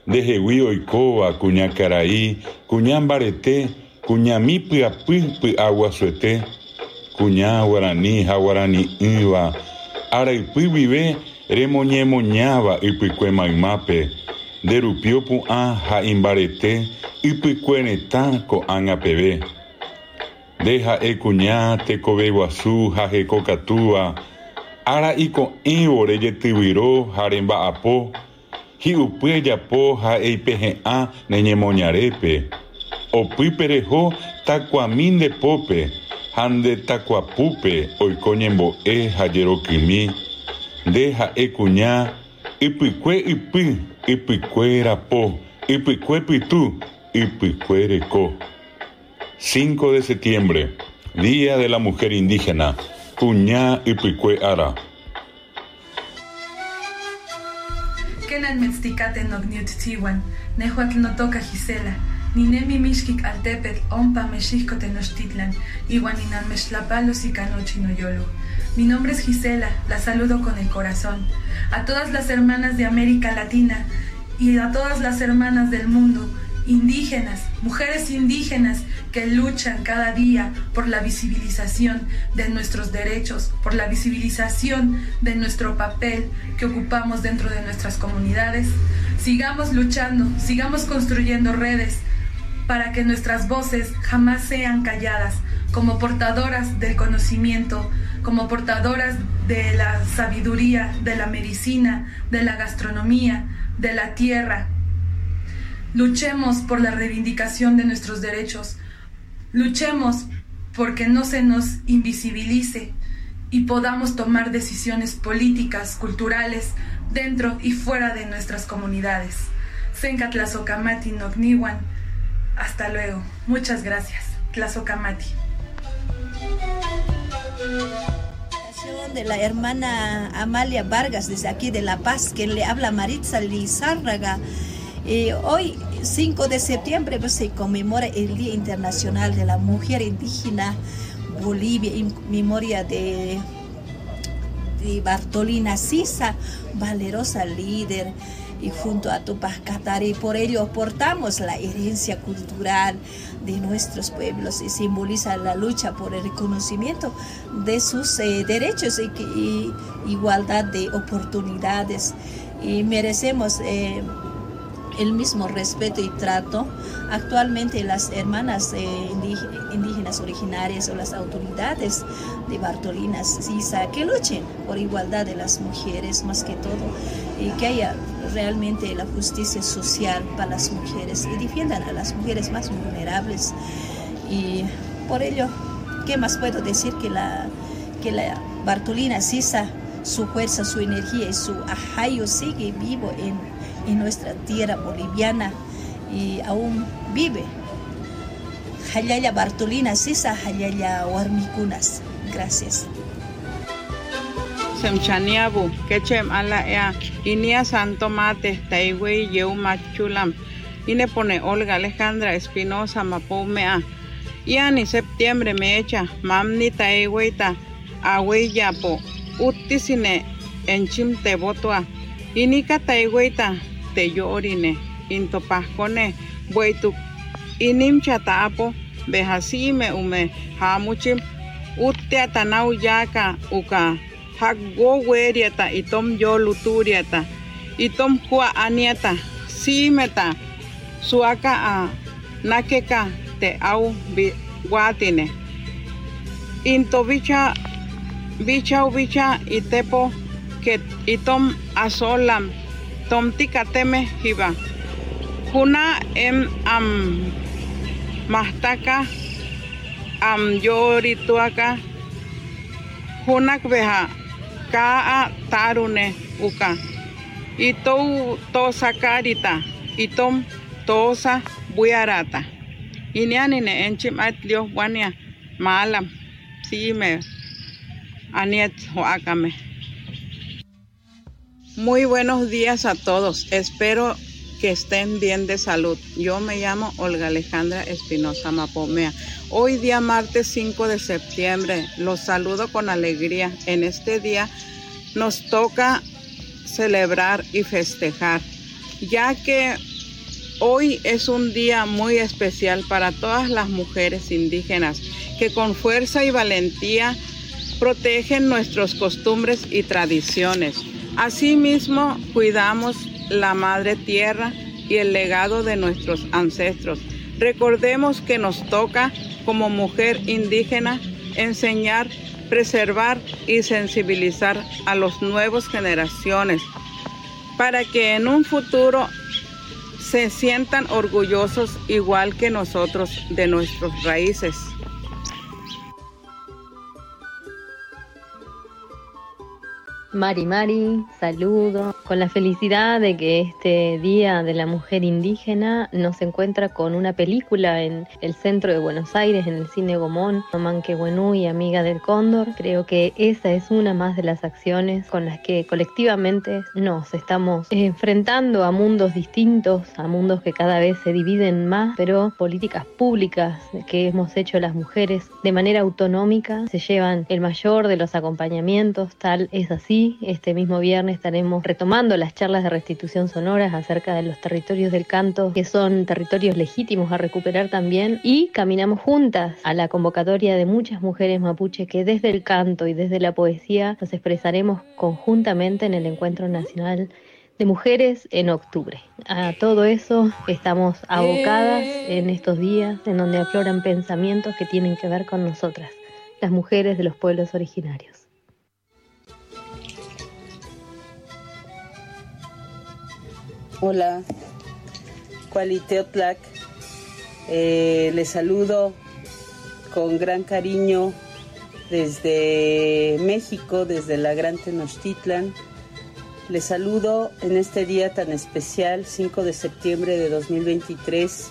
De Jehuí Oicoba, Cuñá Caraí, Cuñá Barete, Cuñamí Piapí Aguasuete kuña guarani ha guarani ýva araipy vive remoñemoñáva ipykue maymápe nderupio pu'ã ha imbarete ipykueretã ko'ág̃a peve nde ha'e kuña tekove guasu ha hekokatúva ára iko'ẽvo rejetyvyro ha remba'apo hi'upy ejapo ha eipehe'ã neñemoñarépe opýpe reho takuami ndepópe hande takuapúpe oiko ñembo'e ha jerokymi nde ha'e kuña ipykue ipy ipykue rapo ipykue pytu ipykue reko 5 de septiembre Día de la Mujer Indígena Kuña ipykue ara. Kenan metzticate nogniutziwan, nehuatl no toca Gisela. Ninemi mixkik altepetl ompa mexihko tenochtitlan, iwan inanmextlapalos ika nochi noyolo. Mi nombre es Gisela, la saludo con el corazón. A todas las hermanas de América Latina y a todas las hermanas del mundo, indígenas, mujeres indígenas que luchan cada día por la visibilización de nuestros derechos, por la visibilización de nuestro papel que ocupamos dentro de nuestras comunidades. Sigamos luchando, sigamos construyendo redes para que nuestras voces jamás sean calladas, como portadoras del conocimiento, como portadoras de la sabiduría, de la medicina, de la gastronomía, de la tierra. Luchemos por la reivindicación de nuestros derechos. Luchemos porque no se nos invisibilice y podamos tomar decisiones políticas, culturales, dentro y fuera de nuestras comunidades. Nogniwan. Hasta luego. Muchas gracias. Tlazocamati de la hermana Amalia Vargas desde aquí de La Paz, que le habla Maritza Lizárraga. Hoy, 5 de septiembre, pues, se conmemora el Día Internacional de la Mujer Indígena Bolivia, en memoria de, de Bartolina Sisa, valerosa líder y junto a Tupac Katari. Por ello portamos la herencia cultural de nuestros pueblos y simboliza la lucha por el reconocimiento de sus eh, derechos y, igualdad de oportunidades. Y merecemos eh, el mismo respeto y trato. Actualmente las hermanas eh, indígenas originarias o las autoridades de Bartolinas Sisa que luchen por igualdad de las mujeres más que todo y que haya realmente la justicia social para las mujeres y defiendan a las mujeres más vulnerables. Y por ello, ¿qué más puedo decir que la, que la Bartolina Sisa, su fuerza, su energía y su ajayo sigue vivo en, en nuestra tierra boliviana y aún vive? Hayaya Bartolina Sisa, Hayaya Warmikunas. Gracias. semchaniabu kechem ala ea inia santo mate taiwei yeu machulam ine pone Olga Alejandra Espinosa mapomea iani septiembre mecha mamni taiweita awei yapo uttisine enchim tebotua inika taiweita te yorine intopajkone bueitu inim chataapo behasime ume hamuchim uttia tanau yaka uka hakgo weriata itom yo luturiata itom hua aniata simeta suaka a nakeka te au guatine into bicha bicha bicha itepo que itom asolam tom tikateme hiba kuna em am mahtaka am yorituaka. Hunak beha kaa tarune uka. Itou tosa karita itom tosa buiarata inianine enchim atlio wania malam sime aniet hoakame Muy buenos días a todos. Espero que estén bien de salud. Yo me llamo Olga Alejandra Espinosa Mapomea. Hoy día martes 5 de septiembre los saludo con alegría. En este día nos toca celebrar y festejar, ya que hoy es un día muy especial para todas las mujeres indígenas que con fuerza y valentía protegen nuestras costumbres y tradiciones. Asimismo, cuidamos la madre tierra y el legado de nuestros ancestros. Recordemos que nos toca como mujer indígena enseñar, preservar y sensibilizar a las nuevas generaciones para que en un futuro se sientan orgullosos igual que nosotros de nuestras raíces. Mari Mari, saludo, con la felicidad de que este Día de la Mujer Indígena nos encuentra con una película en el centro de Buenos Aires, en el cine Gomón, Manquehuenú y Amiga del Cóndor. Creo que esa es una más de las acciones con las que colectivamente nos estamos enfrentando a mundos distintos, a mundos que cada vez se dividen más, pero políticas públicas que hemos hecho las mujeres de manera autonómica se llevan el mayor de los acompañamientos, tal es así este mismo viernes estaremos retomando las charlas de restitución sonoras acerca de los territorios del canto, que son territorios legítimos a recuperar también, y caminamos juntas a la convocatoria de muchas mujeres mapuche que desde el canto y desde la poesía nos expresaremos conjuntamente en el Encuentro Nacional de Mujeres en octubre. A todo eso estamos abocadas en estos días en donde afloran pensamientos que tienen que ver con nosotras, las mujeres de los pueblos originarios. Hola, Cualiteotlac. Eh, les saludo con gran cariño desde México, desde la Gran Tenochtitlan. Les saludo en este día tan especial, 5 de septiembre de 2023,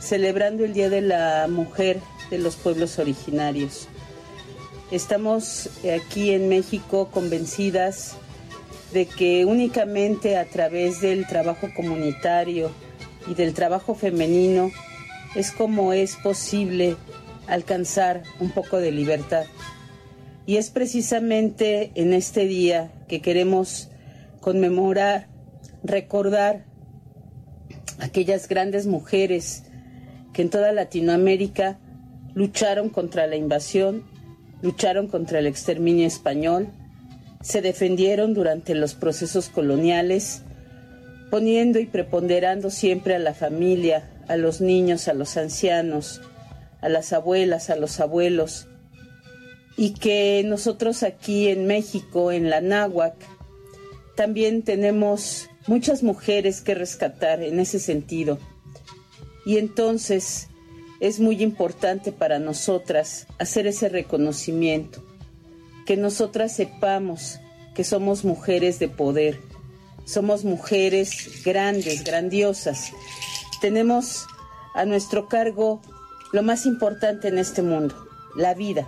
celebrando el Día de la Mujer de los Pueblos Originarios. Estamos aquí en México convencidas de que únicamente a través del trabajo comunitario y del trabajo femenino es como es posible alcanzar un poco de libertad. Y es precisamente en este día que queremos conmemorar, recordar aquellas grandes mujeres que en toda Latinoamérica lucharon contra la invasión, lucharon contra el exterminio español, se defendieron durante los procesos coloniales, poniendo y preponderando siempre a la familia, a los niños, a los ancianos, a las abuelas, a los abuelos, y que nosotros aquí en México, en la náhuac, también tenemos muchas mujeres que rescatar en ese sentido. Y entonces es muy importante para nosotras hacer ese reconocimiento que nosotras sepamos que somos mujeres de poder, somos mujeres grandes, grandiosas. Tenemos a nuestro cargo lo más importante en este mundo, la vida,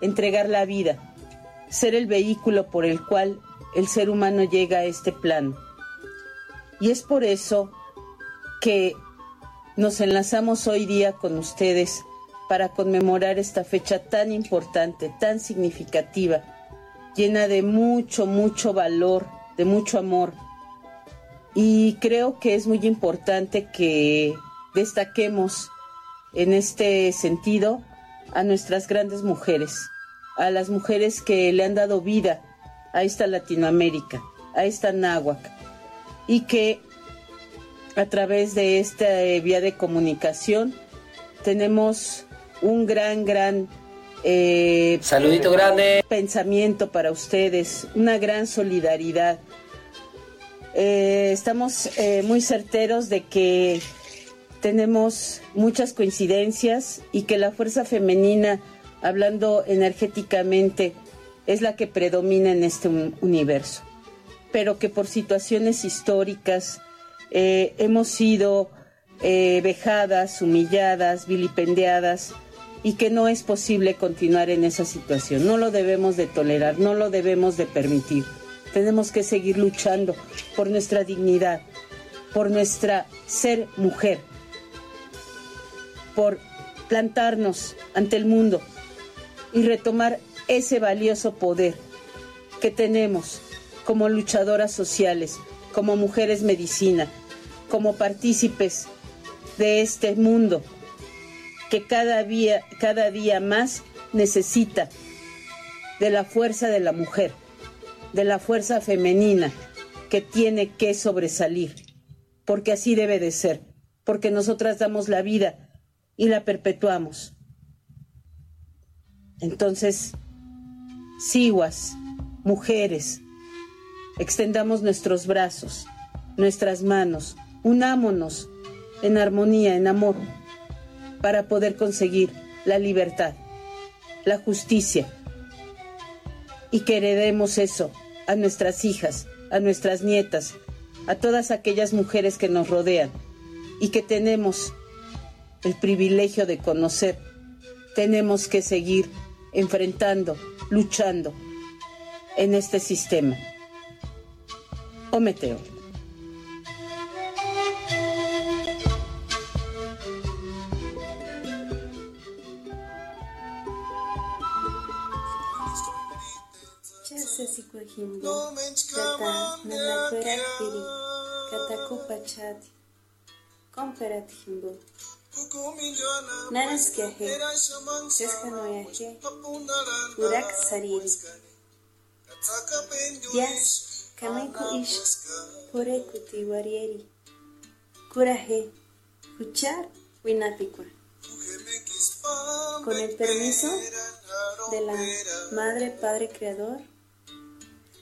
entregar la vida, ser el vehículo por el cual el ser humano llega a este plano. Y es por eso que nos enlazamos hoy día con ustedes para conmemorar esta fecha tan importante, tan significativa, llena de mucho, mucho valor, de mucho amor. Y creo que es muy importante que destaquemos en este sentido a nuestras grandes mujeres, a las mujeres que le han dado vida a esta Latinoamérica, a esta náhuac, y que a través de esta vía de comunicación tenemos un gran, gran eh, saludito grande pensamiento para ustedes, una gran solidaridad. Eh, estamos eh, muy certeros de que tenemos muchas coincidencias y que la fuerza femenina, hablando energéticamente, es la que predomina en este universo, pero que por situaciones históricas hemos sido vejadas, humilladas, vilipendiadas, y que no es posible continuar en esa situación. No lo debemos de tolerar, no lo debemos de permitir. Tenemos que seguir luchando por nuestra dignidad, por nuestra ser mujer, por plantarnos ante el mundo y retomar ese valioso poder que tenemos como luchadoras sociales, como mujeres medicina, como partícipes de este mundo que cada día, cada día más necesita de la fuerza de la mujer, de la fuerza femenina que tiene que sobresalir, porque así debe de ser, porque nosotras damos la vida y la perpetuamos. Entonces, siguas, mujeres, extendamos nuestros brazos, nuestras manos, unámonos en armonía, en amor para poder conseguir la libertad, la justicia y que heredemos eso a nuestras hijas, a nuestras nietas, a todas aquellas mujeres que nos rodean y que tenemos el privilegio de conocer. Tenemos que seguir enfrentando, luchando en este sistema. Ometeo. Himbo kata nanakuerat piri kata kupachati komperat himbo nanas kiaje cheskanoyaje urak sariri. Dias kamiku ish porekuti warieri. Kuraje kuchar winapikua con el permiso de la Madre Padre Creador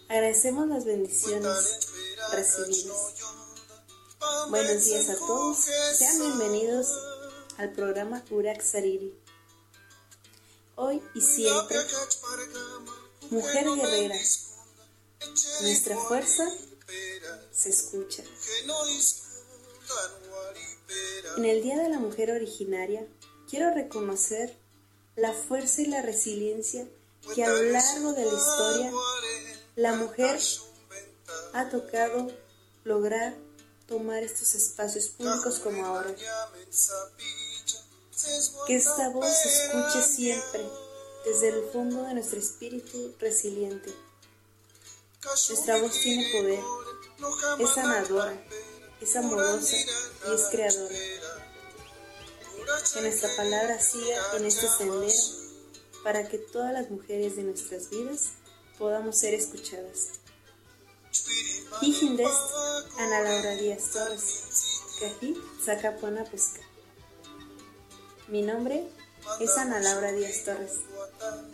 Agradecemos las bendiciones recibidas. Buenos días a todos. Sean bienvenidos al programa Urak Sariri. Hoy y siempre, mujer guerrera, nuestra fuerza se escucha. En el Día de la Mujer Originaria, quiero reconocer la fuerza y la resiliencia que a lo largo de la historia la mujer ha tocado lograr tomar estos espacios públicos como ahora. Que esta voz se escuche siempre desde el fondo de nuestro espíritu resiliente. Nuestra voz tiene poder, es sanadora, es amorosa y es creadora. Que nuestra palabra siga en este sendero para que todas las mujeres de nuestras vidas podamos ser escuchadas. Hijindest Ana Laura Díaz Torres, Cají Zacapona Pesca. Mi nombre es Ana Laura Díaz Torres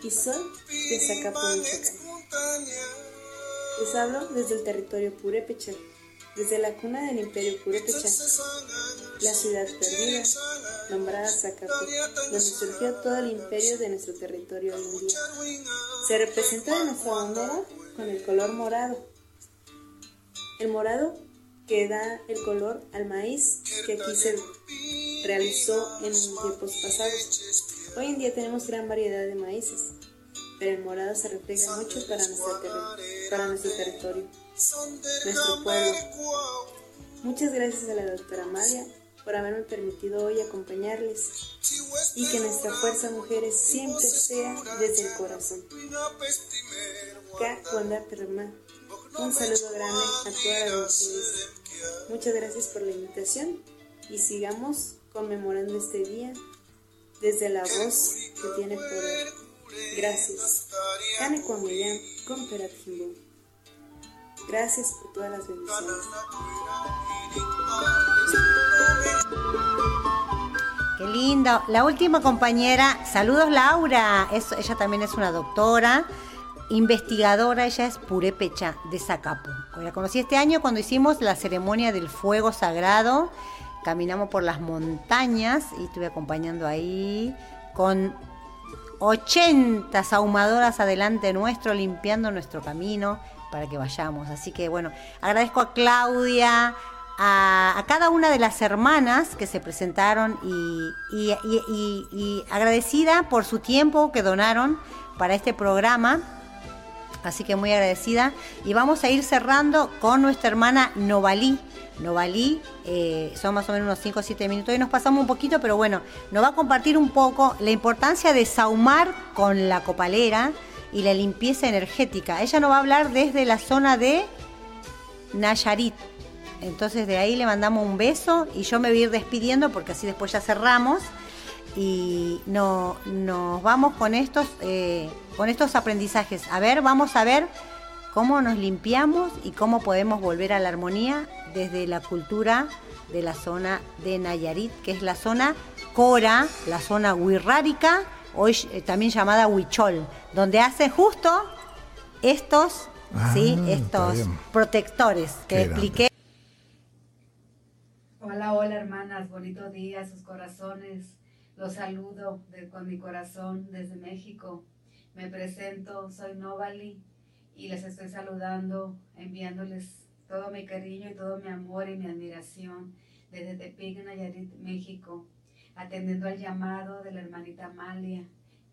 y soy de Zacapón, Michoacán. Les hablo desde el territorio Purépecha, desde la cuna del imperio Purépecha, la ciudad perdida, nombrada Zacapú, donde surgió todo el imperio de nuestro territorio hoy en día. Se representa en nuestra bandera con el color morado. El morado que da el color al maíz que aquí se realizó en tiempos pasados. Hoy en día tenemos gran variedad de maíces, pero el morado se refleja mucho para nuestro territorio, nuestro pueblo. Muchas gracias a la doctora Amalia por haberme permitido hoy acompañarles y que nuestra fuerza mujeres siempre sea desde el corazón. Un saludo grande a todas las mujeres. Muchas gracias por la invitación y sigamos conmemorando este día desde la voz que tiene poder. Gracias. Gracias por todas las bendiciones. Qué lindo. La última compañera, saludos Laura. ella también es una doctora, investigadora, ella es purépecha de Zacapu. La conocí este año cuando hicimos la ceremonia del fuego sagrado. Caminamos por las montañas y estuve acompañando ahí con 80 ahumadoras adelante nuestro, limpiando nuestro camino para que vayamos. Así que bueno, agradezco a Claudia, a, cada una de las hermanas que se presentaron y, agradecida por su tiempo que donaron para este programa. Así que muy agradecida. Y vamos a ir cerrando con nuestra hermana Novalí. Novalí, eh, son más o menos unos 5 o 7 minutos y nos pasamos un poquito, pero bueno, nos va a compartir un poco la importancia de saumar con la copalera y la limpieza energética. Ella nos va a hablar desde la zona de Nayarit, entonces de ahí le mandamos un beso y yo me voy a ir despidiendo porque así después ya cerramos y no, nos vamos con estos, eh, con estos aprendizajes. A ver, vamos a ver cómo nos limpiamos y cómo podemos volver a la armonía desde la cultura de la zona de Nayarit, que es la zona Cora, la zona Huirrárica, hoy eh, también llamada Huichol, donde hace justo estos, ¿sí? Ah, estos protectores que expliqué. Hola, hola hermanas, bonito día, sus corazones. Los saludo con mi corazón desde México. Me presento, soy Novali y les estoy saludando, enviándoles todo mi cariño y todo mi amor y mi admiración desde Tepic, Nayarit, México, atendiendo al llamado de la hermanita Amalia,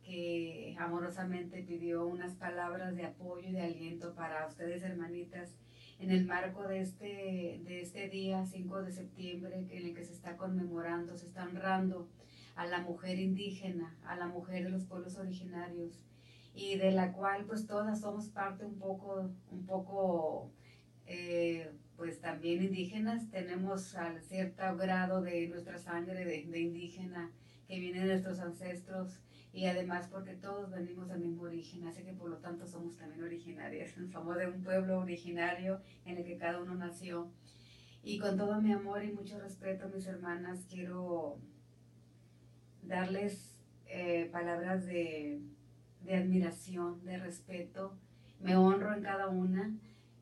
que amorosamente pidió unas palabras de apoyo y de aliento para ustedes, hermanitas, en el marco de este, de este día 5 de septiembre en el que se está conmemorando, se está honrando a la mujer indígena, a la mujer de los pueblos originarios y de la cual pues todas somos parte un poco, un poco eh, pues también indígenas, tenemos a cierto grado de nuestra sangre de, de indígena que viene de nuestros ancestros y además porque todos venimos del mismo origen, así que por lo tanto somos también originarias, somos de un pueblo originario en el que cada uno nació. Y con todo mi amor y mucho respeto, mis hermanas, quiero darles eh, palabras de, de, admiración, de respeto. Me honro en cada una,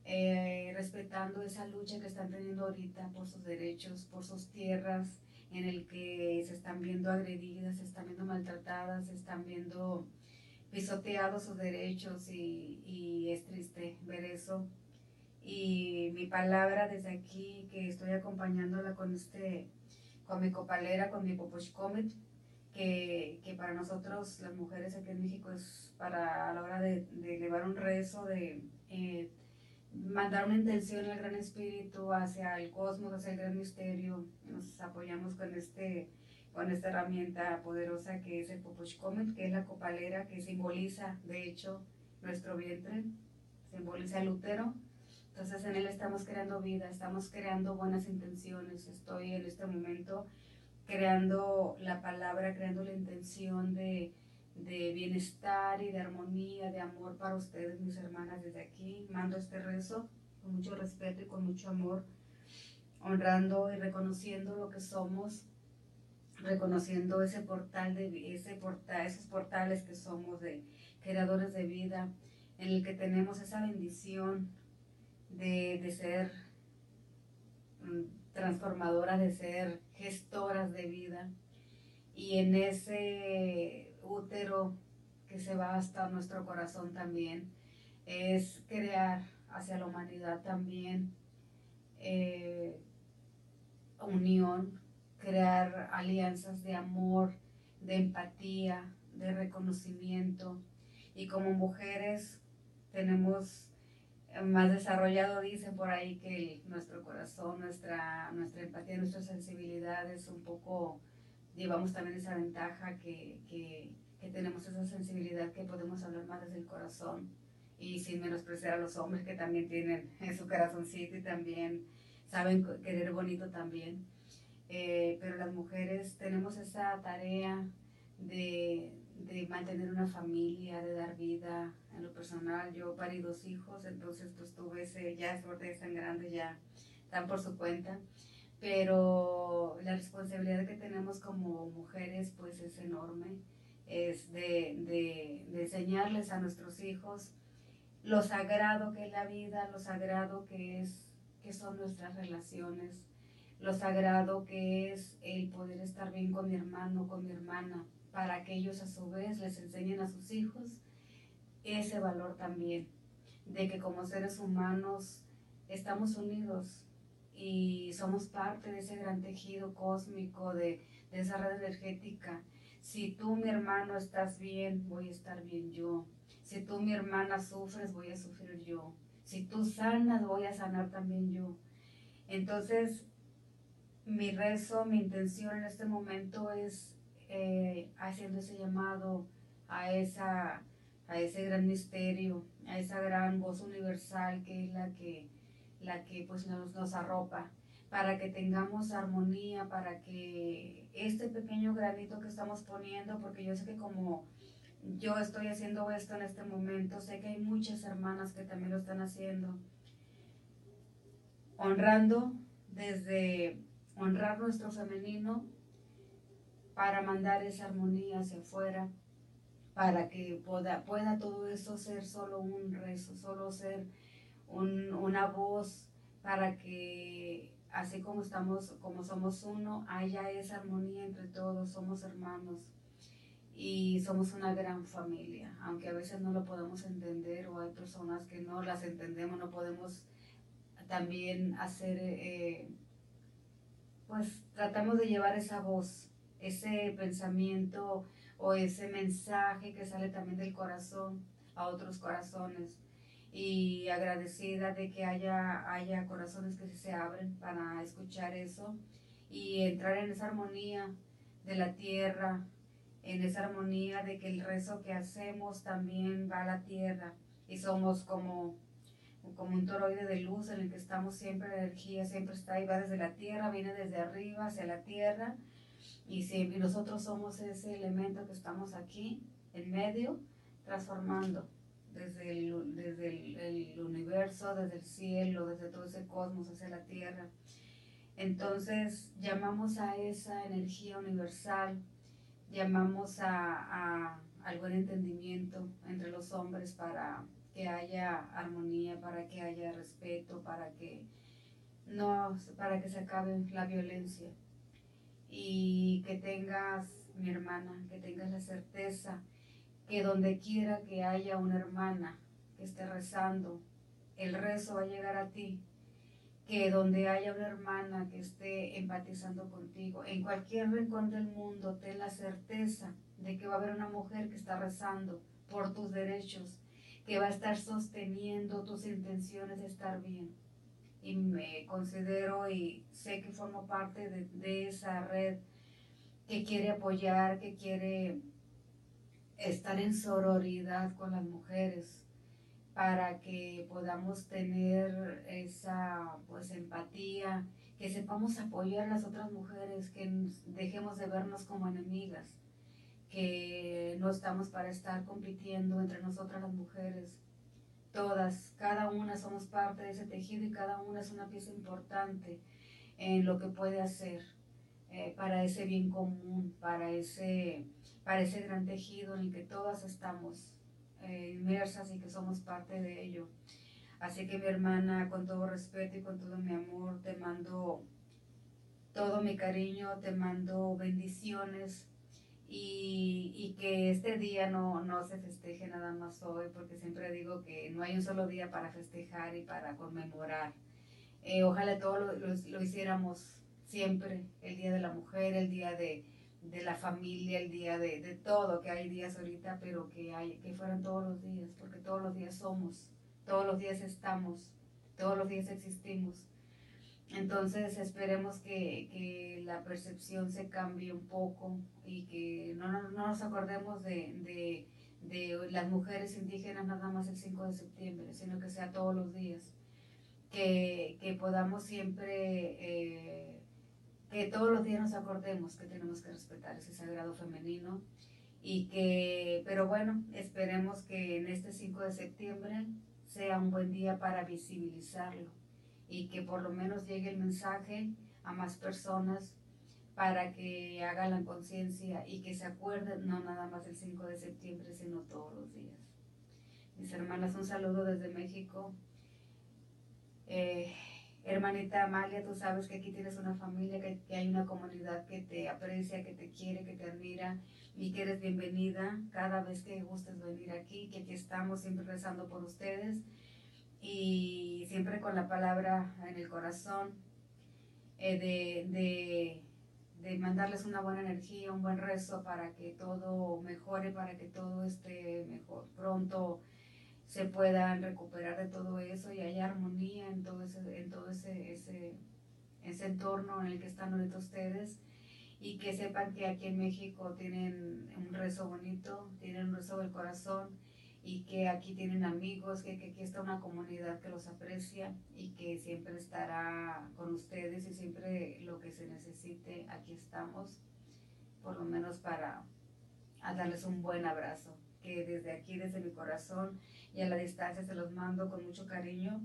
eh, respetando esa lucha que están teniendo ahorita por sus derechos, por sus tierras, en el que se están viendo agredidas, se están viendo maltratadas, se están viendo pisoteados sus derechos y, es triste ver eso. Y mi palabra desde aquí, que estoy acompañándola con este, con mi copalera, con mi popochcomet, que, que, para nosotros las mujeres aquí en México es para a la hora de, de elevar un rezo, de eh, mandar una intención al Gran Espíritu hacia el cosmos, hacia el gran misterio. Nos apoyamos con, este, con esta herramienta poderosa que es el Popochcomet, que es la copalera que simboliza, de hecho, nuestro vientre, simboliza el útero. Entonces en él estamos creando vida, estamos creando buenas intenciones. Estoy en este momento creando la palabra, creando la intención de de bienestar y de armonía, de amor para ustedes, mis hermanas, desde aquí. Mando este rezo con mucho respeto y con mucho amor, honrando y reconociendo lo que somos, reconociendo ese portal de ese portal, esos portales que somos de creadores de vida, en el que tenemos esa bendición de, de ser mm, transformadoras, de ser gestoras de vida. Y en ese útero que se va hasta nuestro corazón también, es crear hacia la humanidad también eh, unión, crear alianzas de amor, de empatía, de reconocimiento. Y como mujeres tenemos más desarrollado, dicen por ahí que nuestro corazón, nuestra, nuestra empatía, nuestra sensibilidad es un poco llevamos también esa ventaja que, que, tenemos esa sensibilidad que podemos hablar más desde el corazón y sin menospreciar a los hombres que también tienen en su corazoncito y también saben querer bonito también. Eh, pero las mujeres tenemos esa tarea de, de, mantener una familia, de dar vida. En lo personal, yo parí dos hijos, entonces pues tuve ese, ya es tan grande, ya están por su cuenta pero la responsabilidad que tenemos como mujeres pues es enorme, es de, de, de, enseñarles a nuestros hijos lo sagrado que es la vida, lo sagrado que, es, que son nuestras relaciones, lo sagrado que es el poder estar bien con mi hermano, con mi hermana, para que ellos a su vez les enseñen a sus hijos ese valor también, de que como seres humanos estamos unidos, y somos parte de ese gran tejido cósmico, de, de, esa red energética. Si tú, mi hermano, estás bien, voy a estar bien yo. Si tú, mi hermana, sufres, voy a sufrir yo. Si tú sanas, voy a sanar también yo. Entonces, mi rezo, mi intención en este momento es eh, haciendo ese llamado a, esa, a ese gran misterio, a esa gran voz universal que es la que la que pues nos, nos arropa, para que tengamos armonía, para que este pequeño granito que estamos poniendo, porque yo sé que como yo estoy haciendo esto en este momento, sé que hay muchas hermanas que también lo están haciendo, honrando desde honrar nuestro femenino para mandar esa armonía hacia afuera, para que pueda, pueda todo eso ser solo un rezo, solo ser un, una voz para que así como estamos, como somos uno, haya esa armonía entre todos, somos hermanos. y somos una gran familia, aunque a veces no lo podemos entender o hay personas que no las entendemos, no podemos también hacer, eh, pues tratamos de llevar esa voz, ese pensamiento o ese mensaje que sale también del corazón a otros corazones y agradecida de que haya, haya corazones que se abren para escuchar eso y entrar en esa armonía de la tierra, en esa armonía de que el rezo que hacemos también va a la tierra y somos como, como un toroide de luz en el que estamos siempre, la energía siempre está ahí, va desde la tierra, viene desde arriba hacia la tierra y, siempre, nosotros somos ese elemento que estamos aquí en medio transformando desde, el, desde el universo, desde el cielo, desde todo ese cosmos hacia la tierra. Entonces llamamos a esa energía universal llamamos a, al buen entendimiento entre los hombres para que haya armonía, para que haya respeto, para que no, para que se acabe la violencia. Y que tengas, mi hermana, que tengas la certeza que donde quiera que haya una hermana que esté rezando, el rezo va a llegar a ti que donde haya una hermana que esté empatizando contigo, en cualquier rincón del mundo, ten la certeza de que va a haber una mujer que está rezando por tus derechos, que va a estar sosteniendo tus intenciones de estar bien. Y me considero y sé que formo parte de, de esa red que quiere apoyar, que quiere estar en sororidad con las mujeres, para que podamos tener esa pues empatía, que sepamos apoyar a las otras mujeres, que dejemos de vernos como enemigas, que no estamos para estar compitiendo entre nosotras las mujeres. Todas, cada una somos parte de ese tejido y cada una es una pieza importante en lo que puede hacer eh, para ese bien común, para ese, para ese gran tejido en el que todas estamos eh, inmersas y que somos parte de ello. Así que mi hermana, con todo respeto y con todo mi amor, te mando todo mi cariño, te mando bendiciones y, y, que este día no, no se festeje nada más hoy, porque siempre digo que no hay un solo día para festejar y para conmemorar. Eh, ojalá todo lo, lo hiciéramos siempre, el Día de la Mujer, el Día de, de la familia, el día de, de, todo, que hay días ahorita, pero que, hay, que fueran todos los días, porque todos los días somos, todos los días estamos, todos los días existimos. Entonces esperemos que, que la percepción se cambie un poco y que no, no, no nos acordemos de, de, las mujeres indígenas nada más el 5 de septiembre, sino que sea todos los días. Que, que podamos siempre... Eh, todos los días nos acordemos que tenemos que respetar ese sagrado femenino y que, pero bueno, esperemos que en este 5 de septiembre sea un buen día para visibilizarlo y que por lo menos llegue el mensaje a más personas para que hagan la conciencia y que se acuerden no nada más el 5 de septiembre, sino todos los días. Mis hermanas, un saludo desde México. Eh, Hermanita Amalia, tú sabes que aquí tienes una familia, que, hay una comunidad que te aprecia, que te quiere, que te admira y que eres bienvenida cada vez que gustes venir aquí, que aquí estamos siempre rezando por ustedes y siempre con la palabra en el corazón eh, de, de mandarles una buena energía, un buen rezo para que todo mejore, para que todo esté mejor pronto se puedan recuperar de todo eso y haya armonía en todo ese, en todo ese, ese, ese entorno en el que están ahorita ustedes y que sepan que aquí en México tienen un rezo bonito, tienen un rezo del corazón y que aquí tienen amigos, que, que, aquí está una comunidad que los aprecia y que siempre estará con ustedes y siempre lo que se necesite, aquí estamos, por lo menos para darles un buen abrazo, que desde aquí, desde mi corazón, y a la distancia se los mando con mucho cariño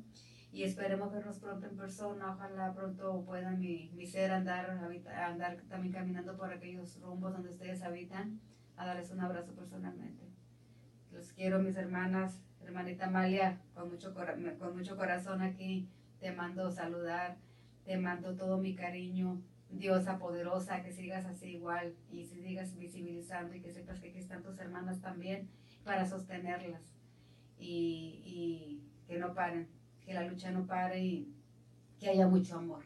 y esperemos vernos pronto en persona. Ojalá pronto pueda mi, mi ser andar, andar también caminando por aquellos rumbos donde ustedes habitan, a darles un abrazo personalmente. Los quiero, mis hermanas, hermanita Amalia, con mucho, con mucho corazón aquí, te mando saludar, te mando todo mi cariño, diosa poderosa, que sigas así igual y sigas visibilizando y que sepas que aquí están tus hermanas también para sostenerlas y, que no paren, que la lucha no pare y que haya mucho amor,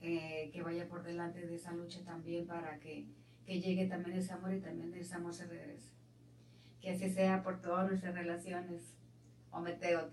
eh, que vaya por delante de esa lucha también para que, que llegue también ese amor y también ese amor se regrese. Que así sea por todas nuestras relaciones. Ometeot.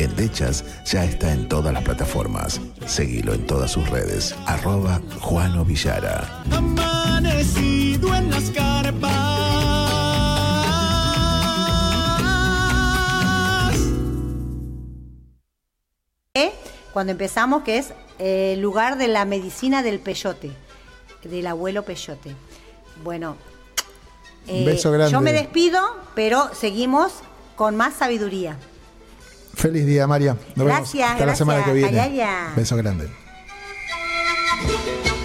Endechas ya está en todas las plataformas. Seguilo en todas sus redes. Arroba Juano Villara. Amanecido en las carpas. ¿Eh? Cuando empezamos, que es eh, el lugar de la medicina del peyote, del abuelo peyote. Bueno, eh, Beso grande. yo me despido, pero seguimos con más sabiduría. Feliz día, María. Nos vemos Gracias, hasta la semana que viene. Beso grande.